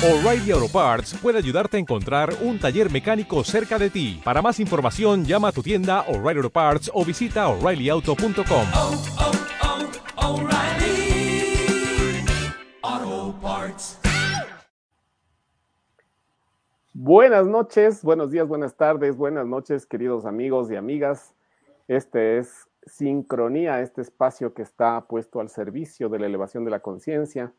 O'Reilly Auto Parts puede ayudarte a encontrar un taller mecánico cerca de ti. Para más información, llama a tu tienda O'Reilly Auto Parts o visita oreillyauto.com. oh, oh, Parts. Buenas noches, buenos días, buenas tardes, buenas noches, queridos amigos y amigas. Este es Sincronía, este espacio que está puesto al servicio de la elevación de la conciencia.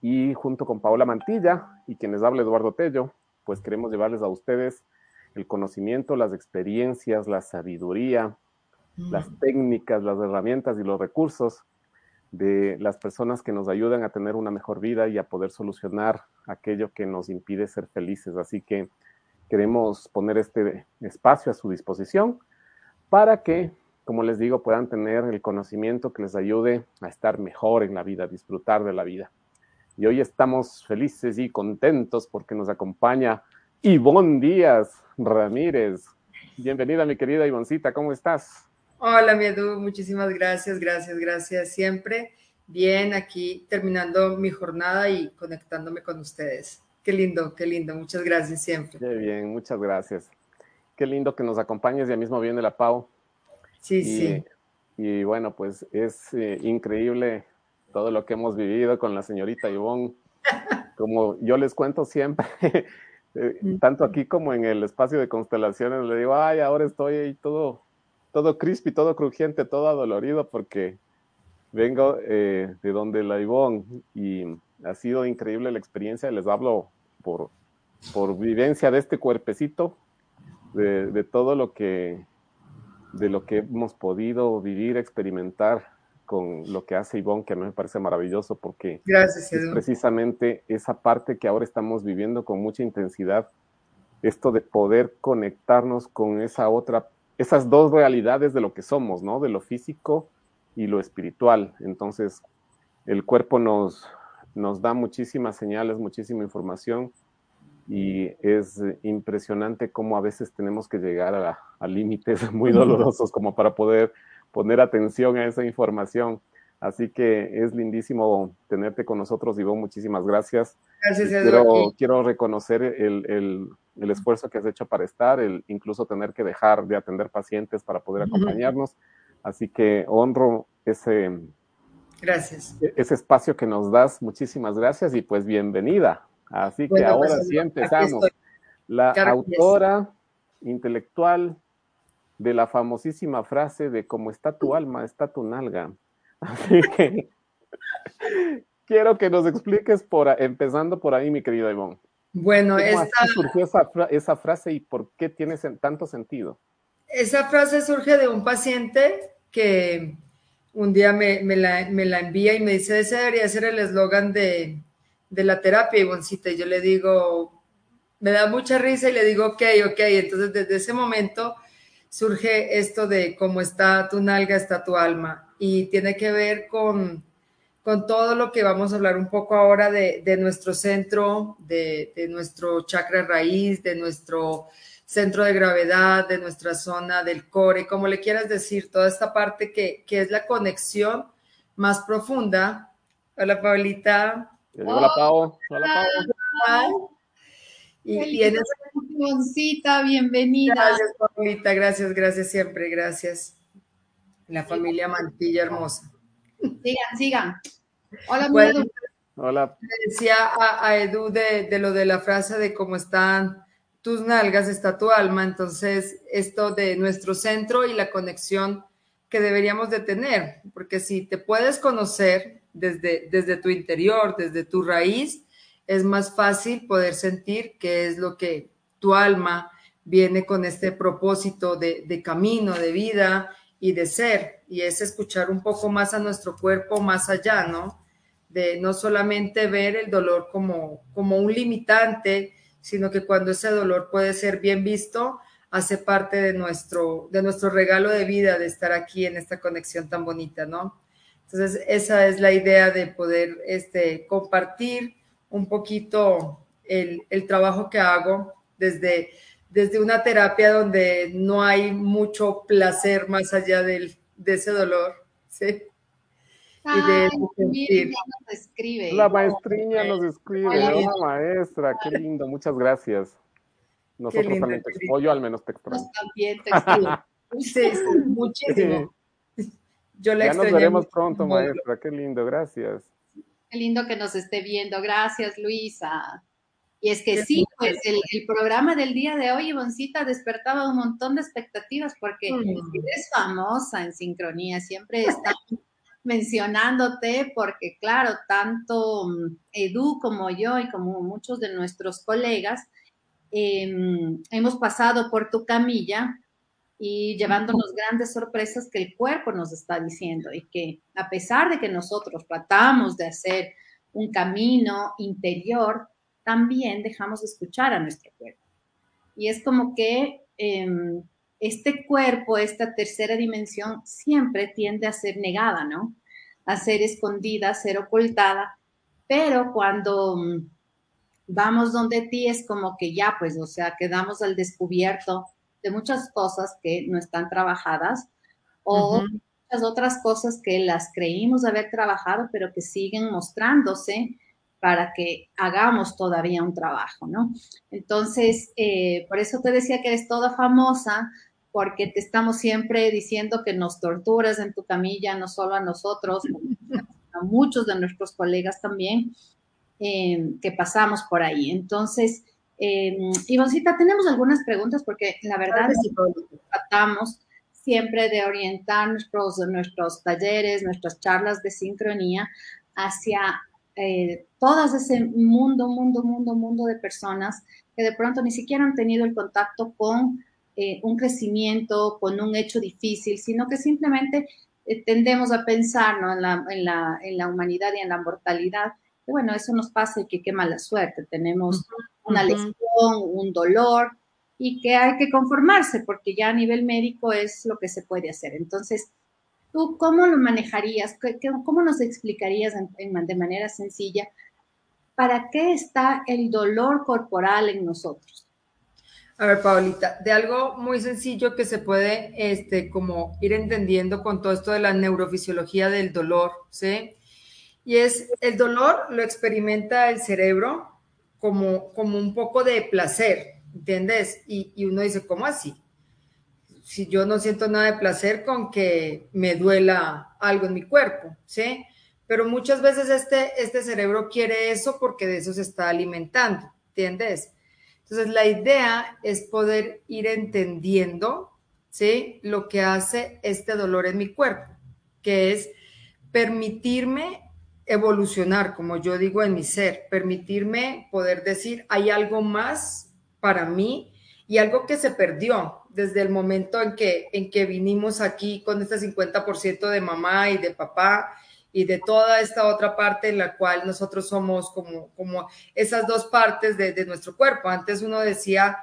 Y junto con Paola Mantilla y quienes habla Eduardo Tello, pues queremos llevarles a ustedes el conocimiento, las experiencias, la sabiduría, las técnicas, las herramientas y los recursos de las personas que nos ayudan a tener una mejor vida y a poder solucionar aquello que nos impide ser felices. Así que queremos poner este espacio a su disposición para que, como les digo, puedan tener el conocimiento que les ayude a estar mejor en la vida, a disfrutar de la vida. Y hoy estamos felices y contentos porque nos acompaña Ivonne Díaz Ramírez. Bienvenida, mi querida Ivoncita, ¿cómo estás? Hola, mi Edu, muchísimas gracias, gracias, gracias. Siempre bien aquí terminando mi jornada y conectándome con ustedes. Qué lindo, qué lindo. Muchas gracias siempre. Qué bien, muchas gracias. Qué lindo que nos acompañes, ya mismo viene la Pau. Sí, y, sí. Y bueno, pues es eh, increíble todo lo que hemos vivido con la señorita Ivonne. Como yo les cuento siempre, eh, tanto aquí como en el espacio de constelaciones, le digo, ay, ahora estoy ahí todo, todo crispy, todo crujiente, todo adolorido, porque vengo eh, de donde la Ivonne y ha sido increíble la experiencia, les hablo por, por vivencia de este cuerpecito, de, de todo lo que de lo que hemos podido vivir, experimentar con lo que hace Ivonne, que a mí me parece maravilloso porque Gracias, es precisamente esa parte que ahora estamos viviendo con mucha intensidad, esto de poder conectarnos con esa otra, esas dos realidades de lo que somos, ¿no? De lo físico y lo espiritual. Entonces, el cuerpo nos, nos da muchísimas señales, muchísima información y es impresionante cómo a veces tenemos que llegar a, a límites muy dolorosos como para poder poner atención a esa información. Así que es lindísimo tenerte con nosotros, Ivonne. Muchísimas gracias. Gracias, quiero, quiero reconocer el, el- el esfuerzo que has hecho para estar, el incluso tener que dejar de atender pacientes para poder acompañarnos. Así que honro ese, Gracias. ese espacio que nos das. Muchísimas gracias y pues bienvenida. Así que Bueno, ahora pues, sí empezamos. La autora intelectual de la famosísima frase de como está tu alma, está tu nalga. Así que quiero que nos expliques por empezando por ahí, mi querida Ivonne. Bueno, ¿Cómo esta, surgió esa, esa frase y por qué tiene tanto sentido? esa frase surge de un paciente que un día me, me la, me la envía y me dice, ese debería ser el eslogan de, de la terapia, Ivoncita. Y yo le digo, me da mucha risa y le digo, ok, ok. Entonces, desde ese momento surge esto de cómo está tu nalga, está tu alma. Y tiene que ver con, con todo lo que vamos a hablar un poco ahora de, de nuestro centro, de, de nuestro chakra raíz, de nuestro centro de gravedad, de nuestra zona del core, como le quieras decir, toda esta parte que, que es la conexión más profunda. Hola, Paulita. Ya llegó la Pau. Hola, Pau. Y, y en esa bienvenida. Gracias, Paulita, gracias, gracias siempre, gracias. La familia Mantilla hermosa. Sigan, sigan. Hola, Bueno, Edu. Hola. le decía a, a Edu de, de lo de la frase de cómo están tus nalgas, está tu alma. Entonces, esto de nuestro centro y la conexión que deberíamos de tener, porque si te puedes conocer desde, desde tu interior, desde tu raíz, es más fácil poder sentir qué es lo que tu alma viene con este propósito de, de camino, de vida y de ser, y es escuchar un poco más a nuestro cuerpo, más allá, ¿no? De no solamente ver el dolor como, como un limitante, sino que cuando ese dolor puede ser bien visto, hace parte de nuestro, de nuestro regalo de vida, de estar aquí en esta conexión tan bonita, ¿no? Entonces, esa es la idea de poder este, compartir un poquito el, el trabajo que hago desde, desde una terapia donde no hay mucho placer más allá del, de ese dolor, ¿sí? y de Ay, miren, ya nos escribe. La maestriña nos escribe, Hola. ¿no, maestra? Qué lindo, muchas gracias. Nosotros lindo, también te extraño, yo al menos te extraño. Nos también te. Sí, sí, muchísimo. Yo la Ya nos veremos mucho. pronto, maestra, qué lindo, gracias. Qué lindo que nos esté viendo. Gracias, Luisa. Y es que Qué sí, pues el, el programa del día de hoy, Ivoncita, despertaba un montón de expectativas porque Mm. eres famosa en sincronía, siempre están mencionándote porque, claro, tanto mm, Edu como yo y como muchos de nuestros colegas em, hemos pasado por tu camilla y llevándonos grandes sorpresas que el cuerpo nos está diciendo y que a pesar de que nosotros tratamos de hacer un camino interior, también dejamos de escuchar a nuestro cuerpo. Y es como que em, este cuerpo, esta tercera dimensión, siempre tiende a ser negada, ¿no? A ser escondida, a ser ocultada, pero cuando mm, vamos donde ti es como que ya, pues, o sea, quedamos al descubierto de muchas cosas que no están trabajadas o Ujú. muchas otras cosas que las creímos haber trabajado, pero que siguen mostrándose para que hagamos todavía un trabajo, ¿no? Entonces, eh, por eso te decía que eres toda famosa, porque te estamos siempre diciendo que nos torturas en tu camilla, no solo a nosotros, a muchos de nuestros colegas también, eh, que pasamos por ahí. Entonces, eh, Ivoncita, tenemos algunas preguntas porque la verdad Claro que es Paulita. tratamos siempre de orientar nuestros, nuestros talleres, nuestras charlas de sincronía hacia eh, todo ese mundo, mundo, mundo, mundo de personas que de pronto ni siquiera han tenido el contacto con eh, un crecimiento, con un hecho difícil, sino que simplemente eh, tendemos a pensar ¿no? en, la, en, la, en la humanidad y en la mortalidad. Que, bueno, eso nos pasa y que qué mala suerte. Tenemos una lesión, un dolor, y que hay que conformarse porque ya a nivel médico es lo que se puede hacer. Entonces, ¿tú cómo lo manejarías? ¿Qué- qué- ¿Cómo nos explicarías de manera sencilla para qué está el dolor corporal en nosotros? A ver, Paulita, de algo muy sencillo que se puede, este, como ir entendiendo con todo esto de la neurofisiología del dolor, ¿sí? Y es, el dolor lo experimenta el cerebro como, como un poco de placer, ¿entiendes? Y, y uno dice, ¿cómo así? Si yo no siento nada de placer con que me duela algo en mi cuerpo, ¿sí? Pero muchas veces este, este cerebro quiere eso porque de eso se está alimentando, ¿entiendes? Entonces, la idea es poder ir entendiendo, ¿sí? Lo que hace este dolor en mi cuerpo, que es permitirme evolucionar, como yo digo en mi ser, permitirme poder decir, hay algo más para mí y algo que se perdió desde el momento en que, en que vinimos aquí con este 50% de mamá y de papá y de toda esta otra parte en la cual nosotros somos como, como esas dos partes de, de nuestro cuerpo. Antes uno decía,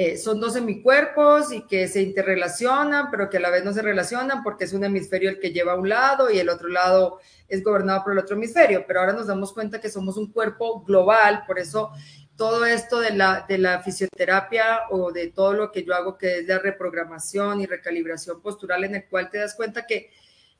eh, son dos hemicuerpos y que se interrelacionan, pero que a la vez no se relacionan porque es un hemisferio el que lleva a un lado y el otro lado es gobernado por el otro hemisferio. Pero ahora nos damos cuenta que somos un cuerpo global, por eso todo esto de la, de la fisioterapia o de todo lo que yo hago, que es la reprogramación y recalibración postural, en el cual te das cuenta que,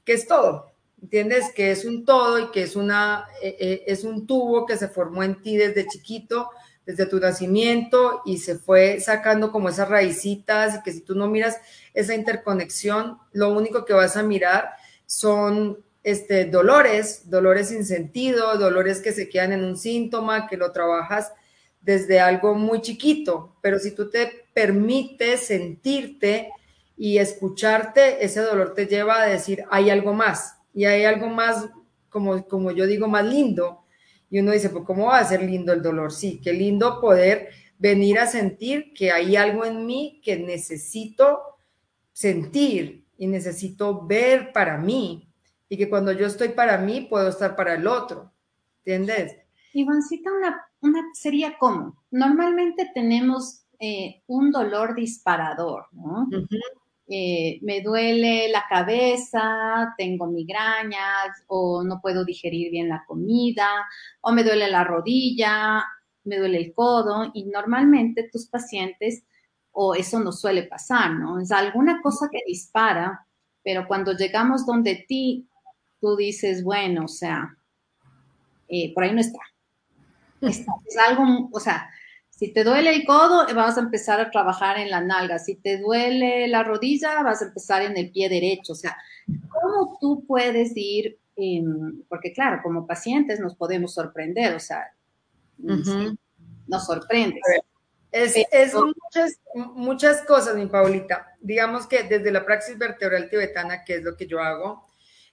que es todo, ¿entiendes? Que es un todo y que es, una, eh, eh, es un tubo que se formó en ti desde chiquito, desde tu nacimiento y se fue sacando como esas raicitas y que si tú no miras esa interconexión, lo único que vas a mirar son este, dolores, dolores sin sentido, dolores que se quedan en un síntoma, que lo trabajas desde algo muy chiquito, pero si tú te permites sentirte y escucharte, ese dolor te lleva a decir, hay algo más, y hay algo más, como, como yo digo, más lindo. Y uno dice, pues, ¿cómo va a ser lindo el dolor? Sí, qué lindo poder venir a sentir que hay algo en mí que necesito sentir y necesito ver para mí. Y que cuando yo estoy para mí, puedo estar para el otro. ¿Entiendes? Ivancita, una, una sería como, normalmente tenemos eh, un dolor disparador, ¿no? Eh, me duele la cabeza, tengo migrañas o no puedo digerir bien la comida o me duele la rodilla, me duele el codo y normalmente tus pacientes o eso no suele pasar, ¿no? Es alguna cosa que dispara, pero cuando llegamos donde ti tú dices, bueno, o sea, eh, por ahí no está. Es, es algo, o sea, si te duele el codo, vas a empezar a trabajar en la nalga. Si te duele la rodilla, vas a empezar en el pie derecho. O sea, ¿cómo tú puedes ir? em, porque claro, como pacientes nos podemos sorprender, o sea, nos sorprendes. Es, Pero- es muchas, muchas cosas, mi Paulita. Digamos que desde la praxis vertebral tibetana, que es lo que yo hago,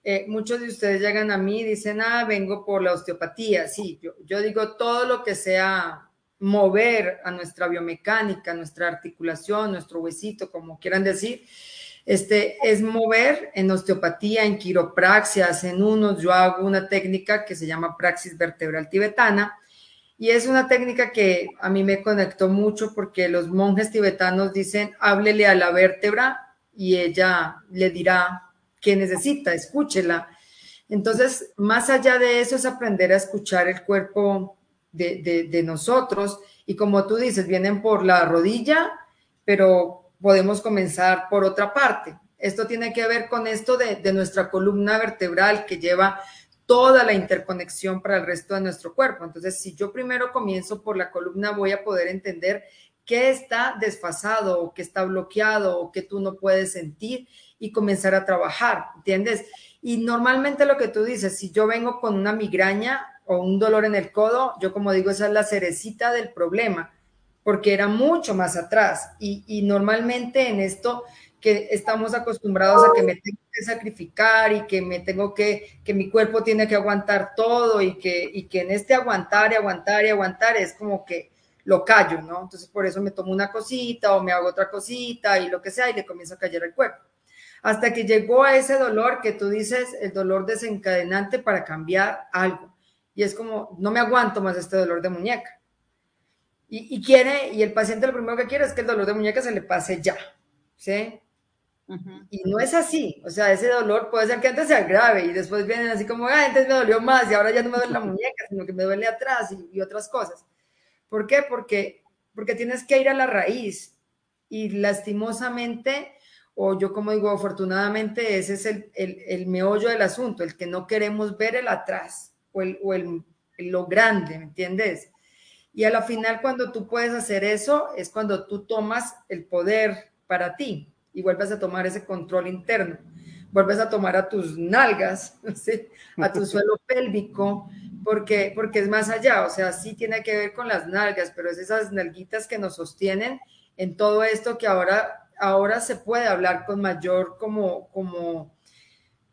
eh, muchos de ustedes llegan a mí y dicen, ah, vengo por la osteopatía. Sí, yo, yo digo todo lo que sea mover a nuestra biomecánica, nuestra articulación, nuestro huesito, como quieran decir, este, es mover en osteopatía, en quiropraxias, en unos. Yo hago una técnica que se llama praxis vertebral tibetana, y es una técnica que a mí me conectó mucho porque los monjes tibetanos dicen, háblele a la vértebra y ella le dirá qué necesita, escúchela. Entonces, más allá de eso es aprender a escuchar el cuerpo de, nosotros y como tú dices, vienen por la rodilla, pero podemos comenzar por otra parte. Esto tiene que ver con esto de, de nuestra columna vertebral que lleva toda la interconexión para el resto de nuestro cuerpo. Entonces, si yo primero comienzo por la columna, voy a poder entender qué está desfasado o qué está bloqueado o qué tú no puedes sentir y comenzar a trabajar, ¿entiendes? Y normalmente lo que tú dices, si yo vengo con una migraña o un dolor en el codo, yo como digo, esa es la cerecita del problema, porque era mucho más atrás. Y, y normalmente en esto que estamos acostumbrados a que me tengo que sacrificar y que me tengo que, que mi cuerpo tiene que aguantar todo y que, y que en este aguantar y aguantar y aguantar es como que lo callo, ¿no? Entonces por eso me tomo una cosita o me hago otra cosita y lo que sea y le comienzo a callar el cuerpo. Hasta que llegó a ese dolor que tú dices, el dolor desencadenante para cambiar algo. Y es como, no me aguanto más este dolor de muñeca. Y, y quiere, y el paciente lo primero que quiere es que el dolor de muñeca se le pase ya, ¿sí? Y no es así, o sea, ese dolor puede ser que antes sea grave y después vienen así como, ah, antes me dolió más y ahora ya no me duele la muñeca, sino que me duele atrás y, y otras cosas. ¿Por qué? Porque, porque tienes que ir a la raíz y lastimosamente, o yo como digo, afortunadamente, ese es el, el, el meollo del asunto, el que no queremos ver el atrás o, el, o el, lo grande, ¿me entiendes? Y a la final, cuando tú puedes hacer eso, es cuando tú tomas el poder para ti y vuelves a tomar ese control interno. Vuelves a tomar a tus nalgas, ¿sí? a tu suelo pélvico, porque, porque es más allá. O sea, sí tiene que ver con las nalgas, pero es esas nalguitas que nos sostienen en todo esto que ahora, ahora se puede hablar con mayor como, como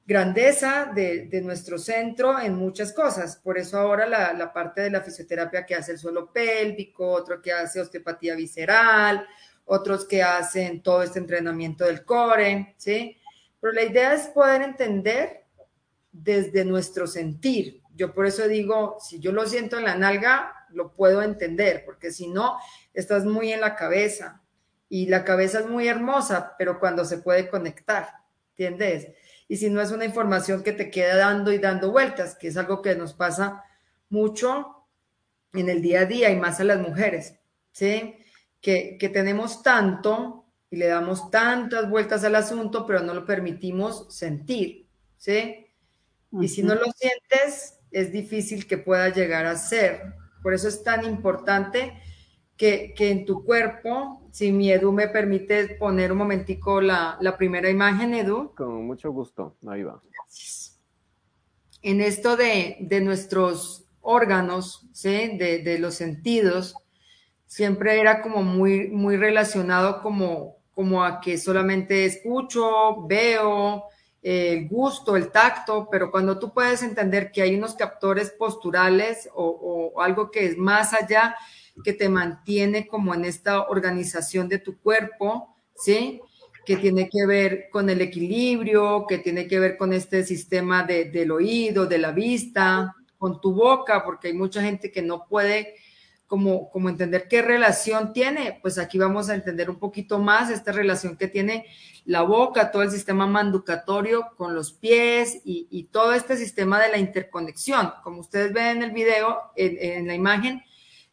grandeza de, nuestro centro en muchas cosas. Por eso ahora la, la, parte de la fisioterapia que hace el suelo pélvico, otro que hace osteopatía visceral, otros que hacen todo este entrenamiento del core, ¿sí? Pero la idea es poder entender desde nuestro sentir. Yo por eso digo, si yo lo siento en la nalga, lo puedo entender, porque si no, estás muy en la cabeza y la cabeza es muy hermosa, pero cuando se puede conectar, ¿entiendes? Y si no es una información que te queda dando y dando vueltas, que es algo que nos pasa mucho en el día a día y más a las mujeres, ¿sí? Que, que tenemos tanto y le damos tantas vueltas al asunto, pero no lo permitimos sentir, ¿sí? Uh -huh. Y si no lo sientes, es difícil que pueda llegar a ser. Por eso es tan importante que, que en tu cuerpo si mi Edu me permite poner un momentico la, la, primera imagen, Edu. Con mucho gusto, ahí va. Gracias. En esto de, de nuestros órganos, ¿sí? de, de, los sentidos, siempre era como muy, muy relacionado como, como a que solamente escucho, veo, el gusto, el tacto, pero cuando tú puedes entender que hay unos captores posturales o, o algo que es más allá, que te mantiene como en esta organización de tu cuerpo, ¿sí? Que tiene que ver con el equilibrio, que tiene que ver con este sistema de, del oído, de la vista, con tu boca, porque hay mucha gente que no puede como, como entender qué relación tiene, pues aquí vamos a entender un poquito más esta relación que tiene la boca, todo el sistema manducatorio con los pies y, todo este sistema de la interconexión. Como ustedes ven en el video, en la imagen,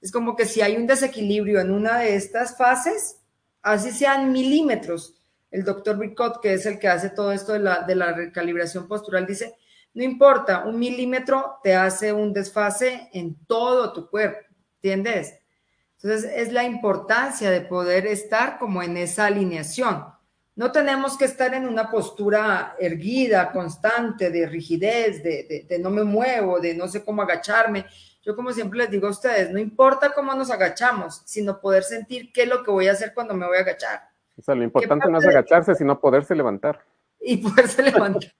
es como que si hay un desequilibrio en una de estas fases, así sean milímetros, el doctor Bricot, que es el que hace todo esto de la, de la recalibración postural, dice, No importa, un milímetro te hace un desfase en todo tu cuerpo, ¿entiendes? Entonces es la importancia de poder estar como en esa alineación. No tenemos que estar en una postura erguida, constante, de rigidez, de, de, de no me muevo, de no sé cómo agacharme. Yo como siempre les digo a ustedes, no importa cómo nos agachamos, sino poder sentir qué es lo que voy a hacer cuando me voy a agachar. O sea, lo importante no es agacharse, sino poderse levantar. Y poderse levantar,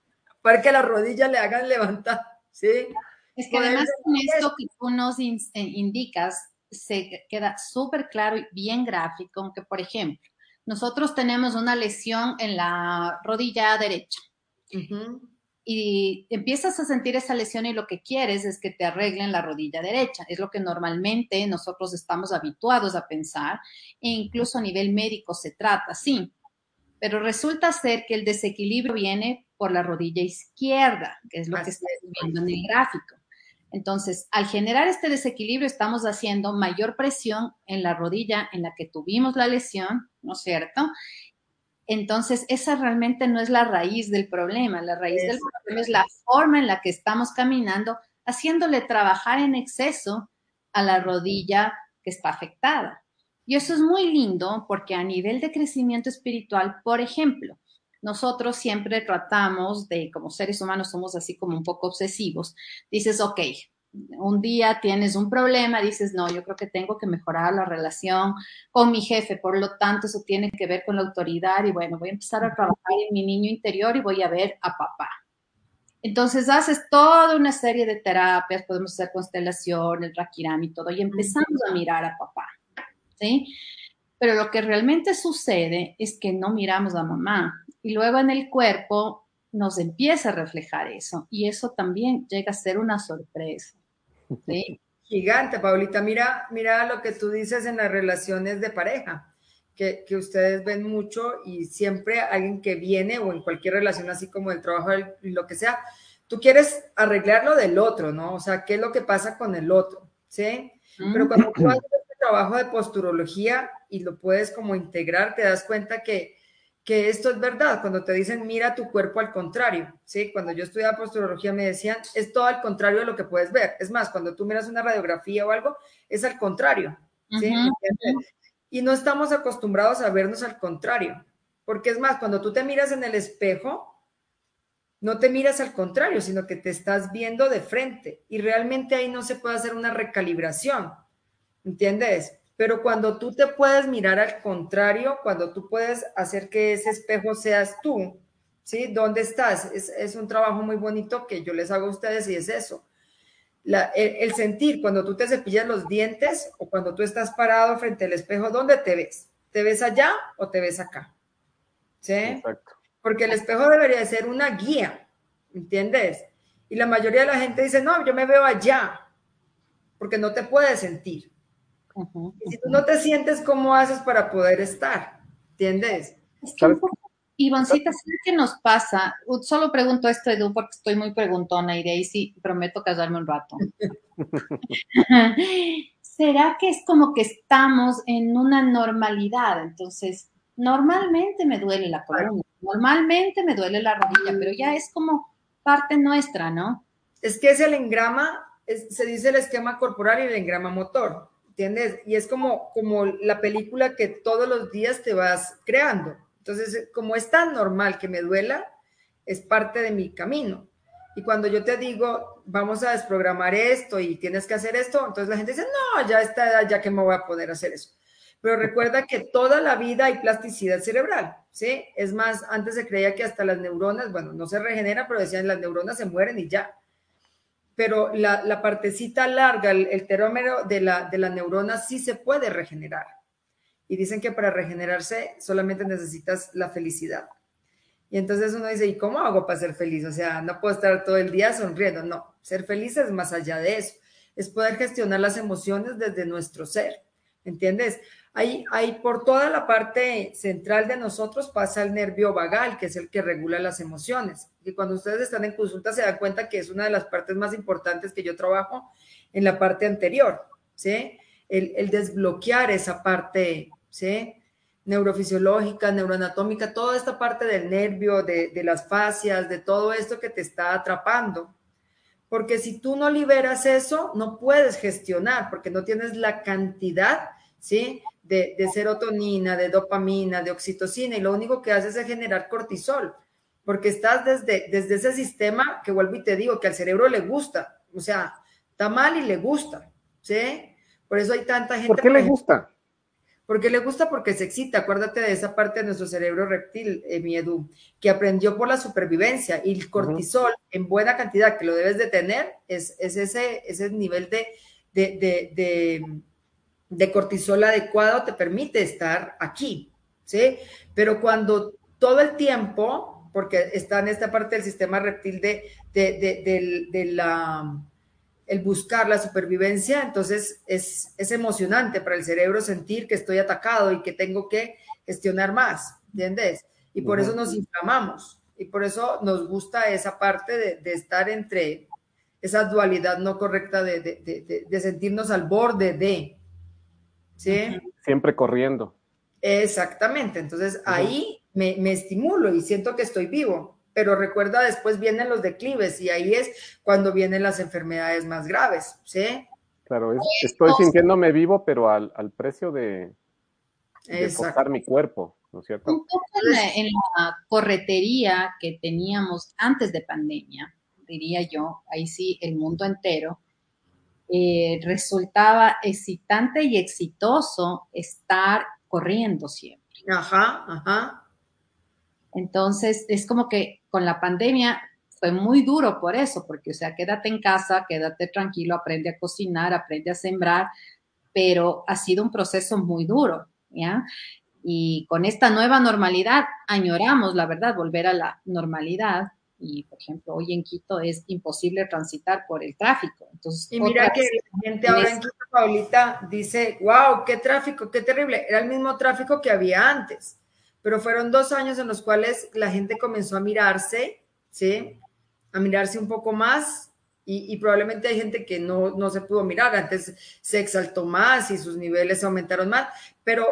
para que las rodillas le hagan levantar, ¿sí? Es que además con esto que tú nos in eh, indicas, se queda súper claro y bien gráfico, aunque por ejemplo, nosotros tenemos una lesión en la rodilla derecha. Uh -huh y empiezas a sentir esa lesión y lo que quieres es que te arreglen la rodilla derecha. Es lo que normalmente nosotros estamos habituados a pensar e incluso a nivel médico se trata, sí. Pero resulta ser que el desequilibrio viene por la rodilla izquierda, que es lo Así que estás viendo en el gráfico. Entonces, al generar este desequilibrio, estamos haciendo mayor presión en la rodilla en la que tuvimos la lesión, ¿no es cierto? Entonces, esa realmente no es la raíz del problema. La raíz del problema es la forma en la que estamos caminando, haciéndole trabajar en exceso a la rodilla que está afectada. Y eso es muy lindo porque a nivel de crecimiento espiritual, por ejemplo, nosotros siempre tratamos de, como seres humanos somos así como un poco obsesivos, dices, ok, un día tienes un problema, dices, no, yo creo que tengo que mejorar la relación con mi jefe, por lo tanto, eso tiene que ver con la autoridad y bueno, voy a empezar a trabajar en mi niño interior y voy a ver a papá. Entonces haces toda una serie de terapias, podemos hacer constelación, el Rakiram y todo, y empezamos a mirar a papá, ¿sí? Pero lo que realmente sucede es que no miramos a mamá y luego en el cuerpo nos empieza a reflejar eso y eso también llega a ser una sorpresa. ¿Sí? Gigante, Paulita. Mira, mira lo que tú dices en las relaciones de pareja, que, que, ustedes ven mucho y siempre alguien que viene o en cualquier relación así como el trabajo y lo que sea, tú quieres arreglar lo del otro, ¿no? O sea, ¿qué es lo que pasa con el otro? ¿Sí? Pero cuando tú haces este trabajo de posturología y lo puedes como integrar, te das cuenta que que esto es verdad, cuando te dicen mira tu cuerpo al contrario, ¿sí? Cuando yo estudiaba posturología me decían es todo al contrario de lo que puedes ver. Es más, cuando tú miras una radiografía o algo, es al contrario, ¿sí? Uh -huh. Y no estamos acostumbrados a vernos al contrario, porque es más, cuando tú te miras en el espejo, no te miras al contrario, sino que te estás viendo de frente y realmente ahí no se puede hacer una recalibración, ¿entiendes? Pero cuando tú te puedes mirar al contrario, cuando tú puedes hacer que ese espejo seas tú, ¿sí? ¿Dónde estás? Es, es un trabajo muy bonito que yo les hago a ustedes y es eso. La, el, el, sentir cuando tú te cepillas los dientes o cuando tú estás parado frente al espejo, ¿dónde te ves? ¿Te ves allá o te ves acá? ¿Sí? Exacto. Porque el espejo debería ser una guía, ¿entiendes? Y la mayoría de la gente dice, no, yo me veo allá, porque no te puedes sentir. Uh -huh, y si tú no te sientes, ¿cómo haces para poder estar? ¿Entiendes? Es que un poco, Ivancita, ¿sabes qué nos pasa? Solo pregunto esto, Edu, porque estoy muy preguntona y de ahí sí prometo casarme un rato. ¿Será que es como que estamos en una normalidad? Entonces, normalmente me duele la columna, normalmente me duele la rodilla, pero ya es como parte nuestra, ¿no? Es que es el engrama, es, se dice el esquema corporal y el engrama motor. ¿Entiendes? Y es como, como la película que todos los días te vas creando. Entonces, como es tan normal que me duela, es parte de mi camino. Y cuando yo te digo, vamos a desprogramar esto y tienes que hacer esto, entonces la gente dice, no, ya está, ya que me voy a poder hacer eso. Pero recuerda que toda la vida hay plasticidad cerebral, ¿sí? Es más, antes se creía que hasta las neuronas, bueno, no se regenera, pero decían las neuronas se mueren y ya pero la, la partecita larga, el, el terómero de la, de la neurona sí se puede regenerar. Y dicen que para regenerarse solamente necesitas la felicidad. Y entonces uno dice, ¿y cómo hago para ser feliz? O sea, no puedo estar todo el día sonriendo. No, ser feliz es más allá de eso. Es poder gestionar las emociones desde nuestro ser. ¿Entiendes? Ahí, ahí por toda la parte central de nosotros pasa el nervio vagal, que es el que regula las emociones. Y cuando ustedes están en consulta se dan cuenta que es una de las partes más importantes que yo trabajo en la parte anterior, ¿sí? El, el desbloquear esa parte, ¿sí? neurofisiológica, neuroanatómica, toda esta parte del nervio, de, de las fascias, de todo esto que te está atrapando. Porque si tú no liberas eso, no puedes gestionar, porque no tienes la cantidad, ¿sí? De, de serotonina, de dopamina, de oxitocina, y lo único que haces es generar cortisol, porque estás desde, desde ese sistema que vuelvo y te digo, que al cerebro le gusta, o sea, está mal y le gusta, ¿sí? Por eso hay tanta gente. ¿Por qué le gusta? Porque le gusta porque se excita. Acuérdate de esa parte de nuestro cerebro reptil, eh, mi Edu, que aprendió por la supervivencia y el cortisol en buena cantidad que lo debes de tener es, es ese, ese nivel de, de, de, de, de cortisol adecuado te permite estar aquí, ¿sí? Pero cuando todo el tiempo, porque está en esta parte del sistema reptil de, de, de, de, de la el buscar la supervivencia, entonces es, es emocionante para el cerebro sentir que estoy atacado y que tengo que gestionar más, ¿entiendes? Y por eso nos inflamamos y por eso nos gusta esa parte de, de estar entre esa dualidad no correcta de, de, de, de sentirnos al borde de, ¿sí? Siempre corriendo. Exactamente, entonces ahí me, me estimulo y siento que estoy vivo pero recuerda, después vienen los declives y ahí es cuando vienen las enfermedades más graves, ¿sí? Claro, es, estoy sintiéndome vivo, pero al, al precio de, de costar mi cuerpo, ¿no es cierto? Un poco en la, en la, corretería que teníamos antes de pandemia, diría yo, ahí sí, el mundo entero, eh, resultaba excitante y exitoso estar corriendo siempre. Ajá, ajá. Entonces, es como que con la pandemia fue muy duro por eso, porque, o sea, quédate en casa, quédate tranquilo, aprende a cocinar, aprende a sembrar, pero ha sido un proceso muy duro, ¿ya? Y con esta nueva normalidad, añoramos, la verdad, volver a la normalidad. Y, por ejemplo, hoy en Quito es imposible transitar por el tráfico. Entonces, y mira que la gente ahora en Quito, Paulita, dice, wow, qué tráfico, qué terrible. Era el mismo tráfico que había antes pero fueron dos años en los cuales la gente comenzó a mirarse, ¿sí? A mirarse un poco más y, y probablemente hay gente que no, no se pudo mirar, antes se exaltó más y sus niveles aumentaron más, pero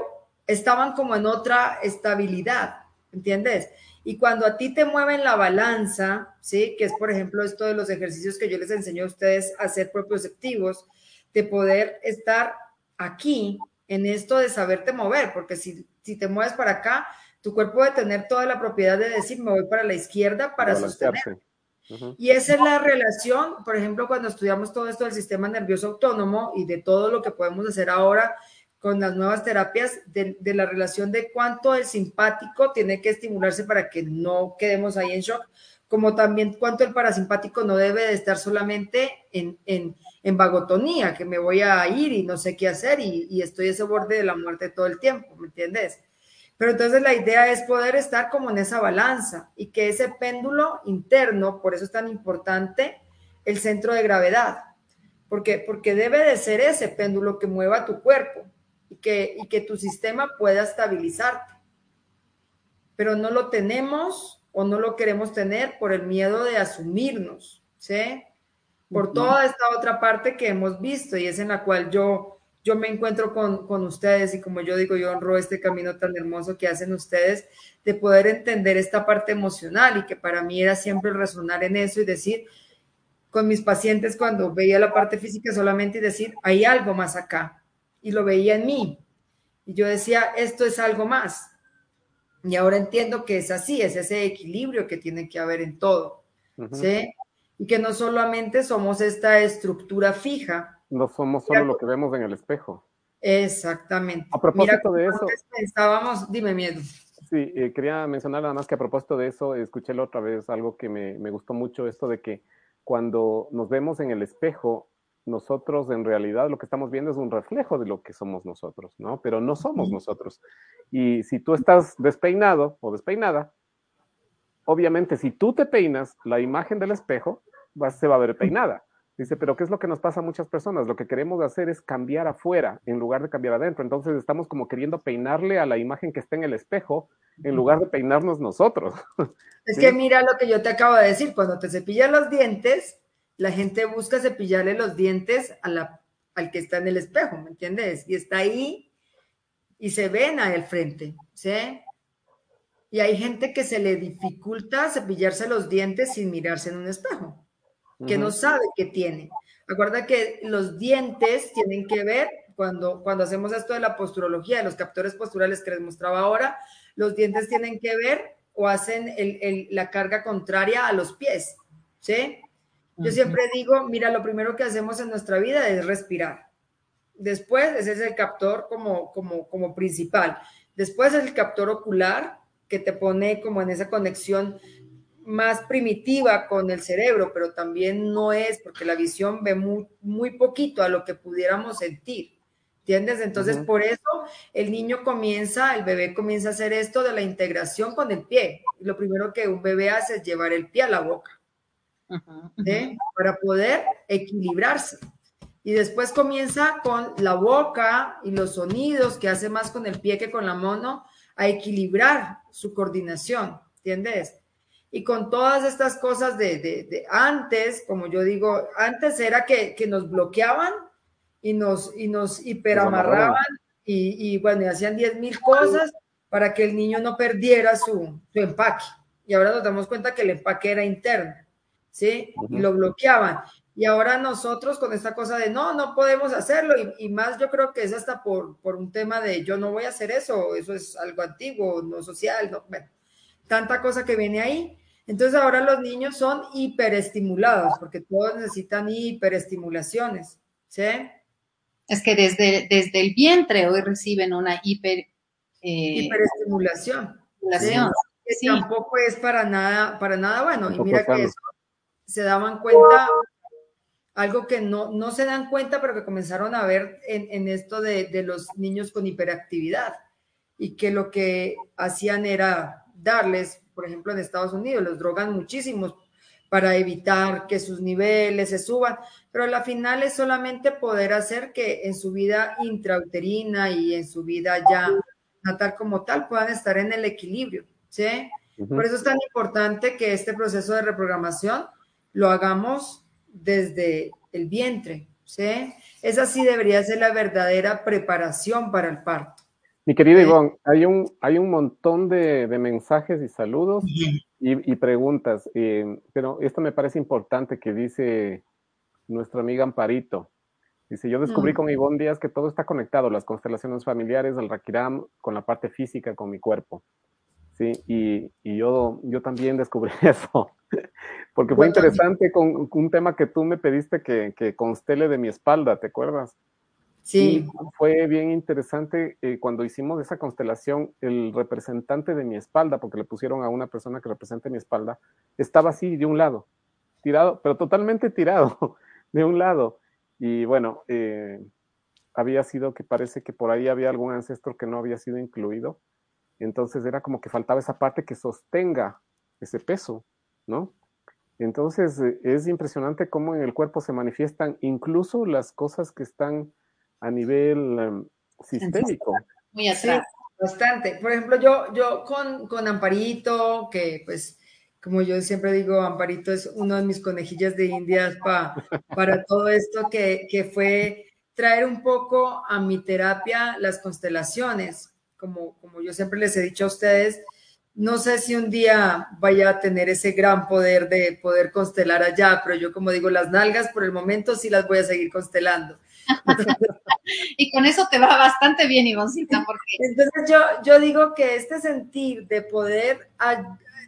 estaban como en otra estabilidad, ¿entiendes? Y cuando a ti te mueven la balanza, ¿sí? Que es, por ejemplo, esto de los ejercicios que yo les enseño a ustedes a hacer propioceptivos, de poder estar aquí en esto de saberte mover, porque si, si te mueves para acá, tu cuerpo debe tener toda la propiedad de decir, me voy para la izquierda para sostener. Uh -huh. Y esa es la relación, por ejemplo, cuando estudiamos todo esto del sistema nervioso autónomo y de todo lo que podemos hacer ahora con las nuevas terapias, de, de la relación de cuánto el simpático tiene que estimularse para que no quedemos ahí en shock, como también cuánto el parasimpático no debe de estar solamente en, en, en vagotonía, que me voy a ir y no sé qué hacer y, y estoy a ese borde de la muerte todo el tiempo, ¿me entiendes? Pero entonces la idea es poder estar como en esa balanza y que ese péndulo interno, por eso es tan importante el centro de gravedad, porque, porque debe de ser ese péndulo que mueva tu cuerpo y que, y que tu sistema pueda estabilizarte. Pero no lo tenemos o no lo queremos tener por el miedo de asumirnos, ¿sí? Por toda esta otra parte que hemos visto y es en la cual yo, yo me encuentro con, con ustedes y como yo digo, yo honro este camino tan hermoso que hacen ustedes de poder entender esta parte emocional y que para mí era siempre resonar en eso y decir con mis pacientes cuando veía la parte física solamente y decir, hay algo más acá y lo veía en mí. Y yo decía, esto es algo más. Y ahora entiendo que es así, es ese equilibrio que tiene que haber en todo. Uh -huh. ¿sí? Y que no solamente somos esta estructura fija. No somos solo lo que vemos en el espejo. Exactamente. A propósito Mira, de eso. Pensábamos, dime miedo. Sí, eh, quería mencionar nada más que a propósito de eso, escuché la otra vez algo que me, me gustó mucho, esto de que cuando nos vemos en el espejo, nosotros en realidad lo que estamos viendo es un reflejo de lo que somos nosotros, ¿no? Pero no somos nosotros. Y si tú estás despeinado o despeinada, obviamente si tú te peinas, la imagen del espejo va, se va a ver peinada. Dice, pero ¿qué es lo que nos pasa a muchas personas? Lo que queremos hacer es cambiar afuera en lugar de cambiar adentro. Entonces estamos como queriendo peinarle a la imagen que está en el espejo en lugar de peinarnos nosotros. Es ¿Sí? que mira lo que yo te acabo de decir, cuando te cepillas los dientes, la gente busca cepillarle los dientes a la, al que está en el espejo, ¿me entiendes? Y está ahí y se ven al frente, ¿sí? Y hay gente que se le dificulta cepillarse los dientes sin mirarse en un espejo, que no sabe qué tiene. Acuerda que los dientes tienen que ver, cuando, cuando hacemos esto de la posturología, de los captores posturales que les mostraba ahora, los dientes tienen que ver o hacen la carga contraria a los pies, ¿sí? Yo siempre digo, mira, lo primero que hacemos en nuestra vida es respirar. Después, ese es el captor como, como, como principal. Después es el captor ocular, que te pone como en esa conexión más primitiva con el cerebro, pero también no es, porque la visión ve muy, muy poquito a lo que pudiéramos sentir. ¿Entiendes? Entonces, por eso el niño comienza, el bebé comienza a hacer esto de la integración con el pie. lo primero que un bebé hace es llevar el pie a la boca, para poder equilibrarse. Y después comienza con la boca y los sonidos que hace más con el pie que con la mano a equilibrar su coordinación, ¿entiendes? Y con todas estas cosas de, antes, como yo digo, antes era que, nos bloqueaban y nos, y nos hiperamarraban y, y bueno, y hacían 10 mil cosas para que el niño no perdiera su, su, empaque. Y ahora nos damos cuenta que el empaque era interno, ¿sí? Y lo bloqueaban. Y ahora nosotros con esta cosa de no, no podemos hacerlo, y, más yo creo que es hasta por, por, un tema de yo no voy a hacer eso, eso es algo antiguo, no social, no, bueno, tanta cosa que viene ahí. Entonces ahora los niños son hiperestimulados, porque todos necesitan hiperestimulaciones, ¿sí? Es que desde, desde el vientre hoy reciben una hiper... Eh, hiperestimulación. ¿sí? tampoco es para nada, para nada bueno. y mira que eso se daban cuenta algo que no, no se dan cuenta, pero que comenzaron a ver en, esto de, los niños con hiperactividad y que lo que hacían era darles, por ejemplo, en Estados Unidos, los drogan muchísimos para evitar que sus niveles se suban, pero a la final es solamente poder hacer que en su vida intrauterina y en su vida ya natal como tal puedan estar en el equilibrio, ¿sí? Por eso es tan importante que este proceso de reprogramación lo hagamos desde el vientre, ¿sí? Esa sí debería ser la verdadera preparación para el parto. Mi querido Ivonne, hay un, hay un montón de, mensajes y saludos y, preguntas, eh, pero esto me parece importante que dice nuestra amiga Amparito. Dice, yo descubrí mm. con Ivonne Díaz que todo está conectado, las constelaciones familiares, el Rakiram, con la parte física, con mi cuerpo. Sí, y, yo, yo también descubrí eso, porque fue interesante con, un tema que tú me pediste que, que, constele de mi espalda, ¿te acuerdas? Sí. fue bien interesante eh, cuando hicimos esa constelación, el representante de mi espalda, porque le pusieron a una persona que represente mi espalda, estaba así de un lado, tirado, pero totalmente tirado de un lado. Y bueno, eh, había sido que parece que por ahí había algún ancestro que no había sido incluido entonces era como que faltaba esa parte que sostenga ese peso, ¿no? Entonces eh, es impresionante cómo en el cuerpo se manifiestan incluso las cosas que están a nivel em, sistémico. Muy atrás. bastante. Por ejemplo, yo, yo con, con Amparito, que pues como yo siempre digo, Amparito es uno de mis conejillas de indias para todo esto, que, que, fue traer un poco a mi terapia las constelaciones como, como yo siempre les he dicho a ustedes, no sé si un día vaya a tener ese gran poder de poder constelar allá, pero yo como digo, las nalgas por el momento sí las voy a seguir constelando. y con eso te va bastante bien, Ivoncita, porque... Entonces yo, yo digo que este sentir de poder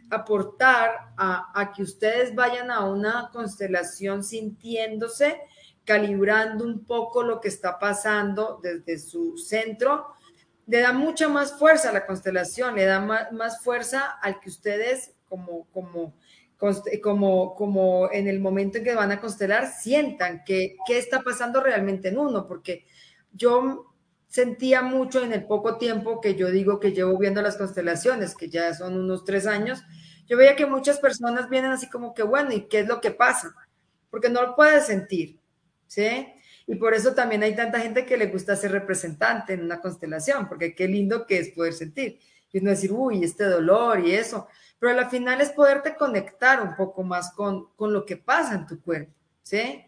aportar a, a que ustedes vayan a una constelación sintiéndose, calibrando un poco lo que está pasando desde su centro, le da mucha más fuerza a la constelación, le da más, fuerza al que ustedes como, como, como, como en el momento en que van a constelar sientan que qué está pasando realmente en uno, porque yo sentía mucho en el poco tiempo que yo digo que llevo viendo las constelaciones, que ya son unos tres años, yo veía que muchas personas vienen así como que, bueno, ¿y qué es lo que pasa? Porque no lo puedes sentir, ¿sí? Y por eso también hay tanta gente que le gusta ser representante en una constelación, porque qué lindo que es poder sentir. Y no decir, uy, este dolor y eso. Pero al final es poderte conectar un poco más con, con lo que pasa en tu cuerpo, ¿sí?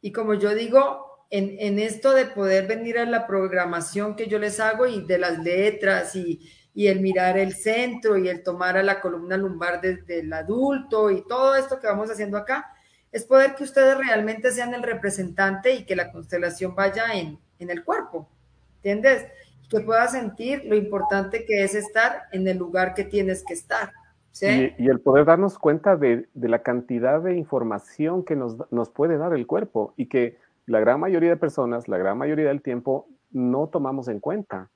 Y como yo digo, en, en, esto de poder venir a la programación que yo les hago y de las letras y, y el mirar el centro y el tomar a la columna lumbar desde el adulto y todo esto que vamos haciendo acá, es poder que ustedes realmente sean el representante y que la constelación vaya en, en el cuerpo, ¿entiendes? Que puedas sentir lo importante que es estar en el lugar que tienes que estar. ¿sí? Y, y, el poder darnos cuenta de, de, la cantidad de información que nos, nos puede dar el cuerpo y que la gran mayoría de personas, la gran mayoría del tiempo, no tomamos en cuenta.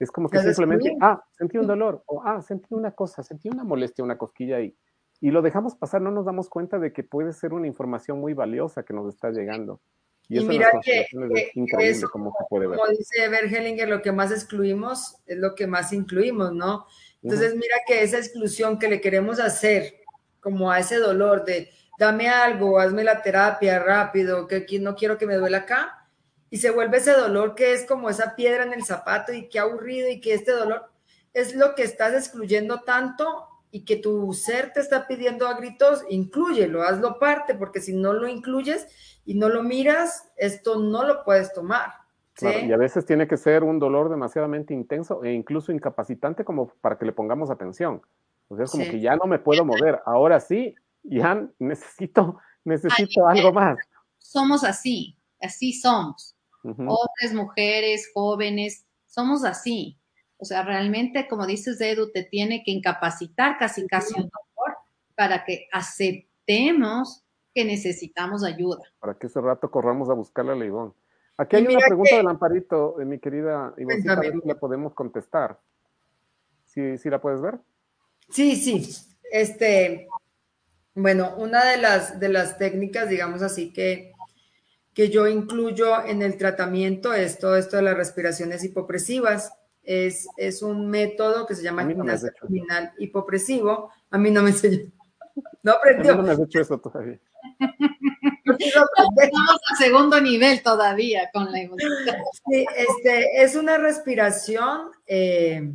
Es como que simplemente, ah, sentí un dolor, o ah, sentí una cosa, sentí una molestia, una cosquilla y, y lo dejamos pasar, no nos damos cuenta de que puede ser una información muy valiosa que nos está llegando. Y, y eso mira que, que, increíble eso, cómo se puede ver. Como dice Bergelinger, lo que más excluimos es lo que más incluimos, ¿no? Entonces, uh -huh. mira que esa exclusión que le queremos hacer, como a ese dolor de dame algo, hazme la terapia rápido, que no quiero que me duela acá, y se vuelve ese dolor que es como esa piedra en el zapato y qué aburrido y que este dolor es lo que estás excluyendo tanto y que tu ser te está pidiendo a gritos, inclúyelo, hazlo parte, porque si no lo incluyes y no lo miras, esto no lo puedes tomar. ¿sí? Claro, y a veces tiene que ser un dolor demasiadamente intenso e incluso incapacitante como para que le pongamos atención. O sea, es como sí. que ya no me puedo mover, ahora sí, ya necesito, necesito Ay, algo más. Somos así, así somos. Uh -huh. Hombres, mujeres, jóvenes, somos así. O sea, realmente, como dices, Edu, te tiene que incapacitar casi, casi un doctor para que aceptemos que necesitamos ayuda. Para que ese rato corramos a buscarle a Leibón. Aquí hay una pregunta que... del Amparito, de mi querida Ivoncita, a ver si la podemos contestar. ¿Sí, ¿Sí la puedes ver? Sí, sí. Este, bueno, una de las, de las técnicas, digamos así, que, que yo incluyo en el tratamiento es todo esto de las respiraciones hipopresivas. Es, es un método que se llama no gimnasia abdominal hipopresivo. A mí no me enseñó. No aprendió. A mí no me has hecho eso todavía. Estamos a segundo nivel todavía con la emoción. Sí, este, es una respiración eh,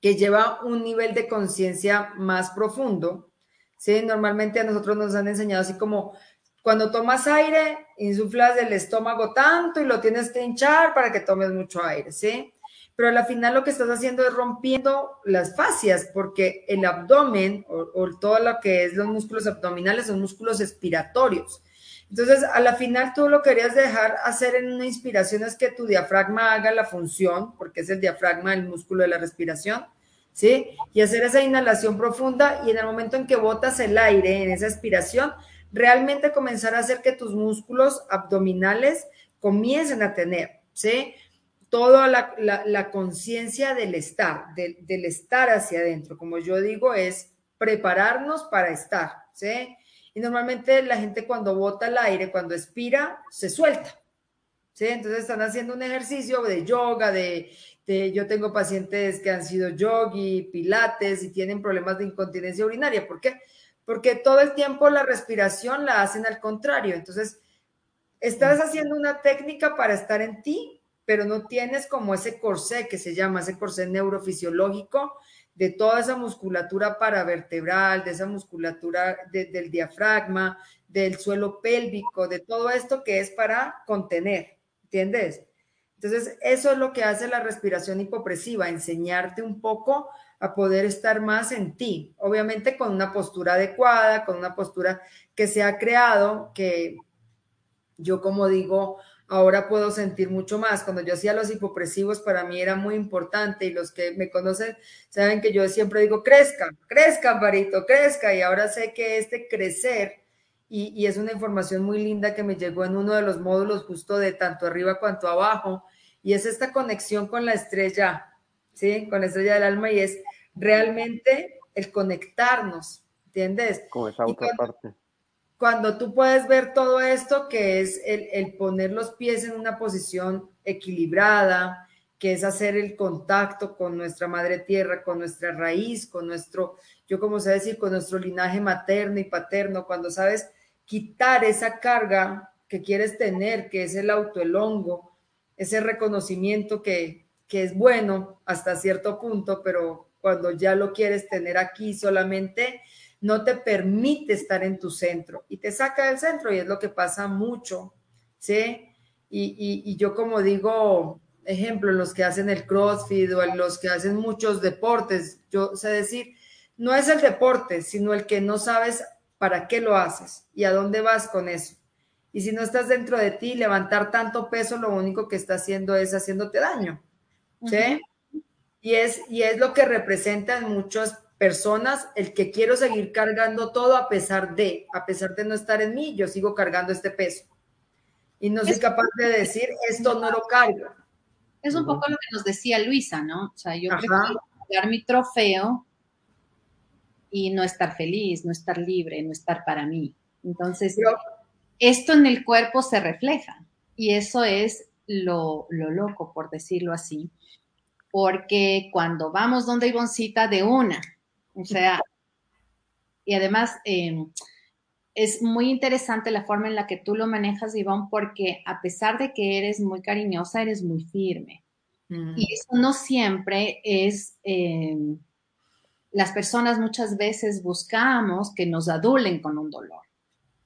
que lleva un nivel de conciencia más profundo. ¿sí? Normalmente a nosotros nos han enseñado así como cuando tomas aire, insuflas el estómago tanto y lo tienes que hinchar para que tomes mucho aire, ¿sí? Pero al final lo que estás haciendo es rompiendo las fascias, porque el abdomen o, todo lo que es los músculos abdominales son músculos expiratorios. Entonces, a la final tú lo querías dejar hacer en una inspiración es que tu diafragma haga la función, porque es el diafragma el músculo de la respiración, ¿sí? Y hacer esa inhalación profunda y en el momento en que botas el aire en esa expiración, realmente comenzar a hacer que tus músculos abdominales comiencen a tener, ¿sí? Toda la, la, la conciencia del estar, del, del, estar hacia adentro, como yo digo, es prepararnos para estar, ¿sí? Y normalmente la gente cuando bota el aire, cuando expira, se suelta, ¿sí? Entonces están haciendo un ejercicio de yoga, de, de yo tengo pacientes que han sido yogi, pilates y tienen problemas de incontinencia urinaria, ¿por qué? porque todo el tiempo la respiración la hacen al contrario. Entonces, estás haciendo una técnica para estar en ti, pero no tienes como ese corsé que se llama, ese corsé neurofisiológico de toda esa musculatura paravertebral, de esa musculatura de, del diafragma, del suelo pélvico, de todo esto que es para contener, ¿entiendes? Entonces, eso es lo que hace la respiración hipopresiva, enseñarte un poco a poder estar más en ti, obviamente con una postura adecuada, con una postura que se ha creado, que yo como digo, ahora puedo sentir mucho más. Cuando yo hacía los hipopresivos, para mí era muy importante y los que me conocen saben que yo siempre digo, crezca, crezca, Barito, crezca. Y ahora sé que este crecer, y, y, es una información muy linda que me llegó en uno de los módulos justo de tanto arriba cuanto abajo, y es esta conexión con la estrella, ¿sí? Con la estrella del alma y es realmente el conectarnos, ¿entiendes? Con esa otra cuando, parte. Cuando tú puedes ver todo esto, que es el, el, poner los pies en una posición equilibrada, que es hacer el contacto con nuestra madre tierra, con nuestra raíz, con nuestro, yo como sé decir, con nuestro linaje materno y paterno, cuando sabes quitar esa carga que quieres tener, que es el autoelongo, ese reconocimiento que, que es bueno hasta cierto punto, pero cuando ya lo quieres tener aquí solamente, no te permite estar en tu centro y te saca del centro y es lo que pasa mucho, ¿sí? Y, y, y yo como digo, ejemplo, los que hacen el CrossFit o los que hacen muchos deportes, yo sé decir, no es el deporte, sino el que no sabes para qué lo haces y a dónde vas con eso. Y si no estás dentro de ti, levantar tanto peso, lo único que está haciendo es haciéndote daño. ¿Sí? Y es, y es lo que representan muchas personas, el que quiero seguir cargando todo a pesar de, a pesar de no estar en mí, yo sigo cargando este peso. Y no soy capaz de decir, esto no lo cargo. Es un poco lo que nos decía Luisa, ¿no? O sea, yo prefiero cargar mi trofeo y no estar feliz, no estar libre, no estar para mí. Entonces, esto en el cuerpo se refleja y eso es lo, lo loco, por decirlo así, porque cuando vamos donde Ivoncita de una, o sea, y además em, es muy interesante la forma en la que tú lo manejas, Ivonne, porque a pesar de que eres muy cariñosa, eres muy firme. Mm. Y eso no siempre es, em, las personas muchas veces buscamos que nos adulen con un dolor,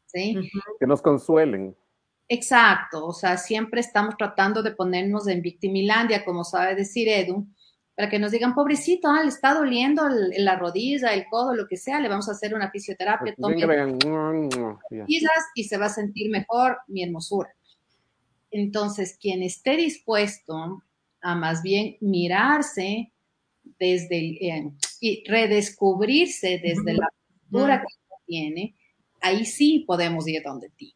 ¿sí? Que nos consuelen. Exacto, o sea, siempre estamos tratando de ponernos en victimilandia, como sabe decir Edu, para que nos digan, pobrecito, ah, le está doliendo la rodilla, el codo, lo que sea, le vamos a hacer una fisioterapia, tome y se va a sentir mejor, mi hermosura. Entonces, quien esté dispuesto a más bien mirarse desde eh, y redescubrirse desde la cultura que tiene, ahí sí podemos ir donde ti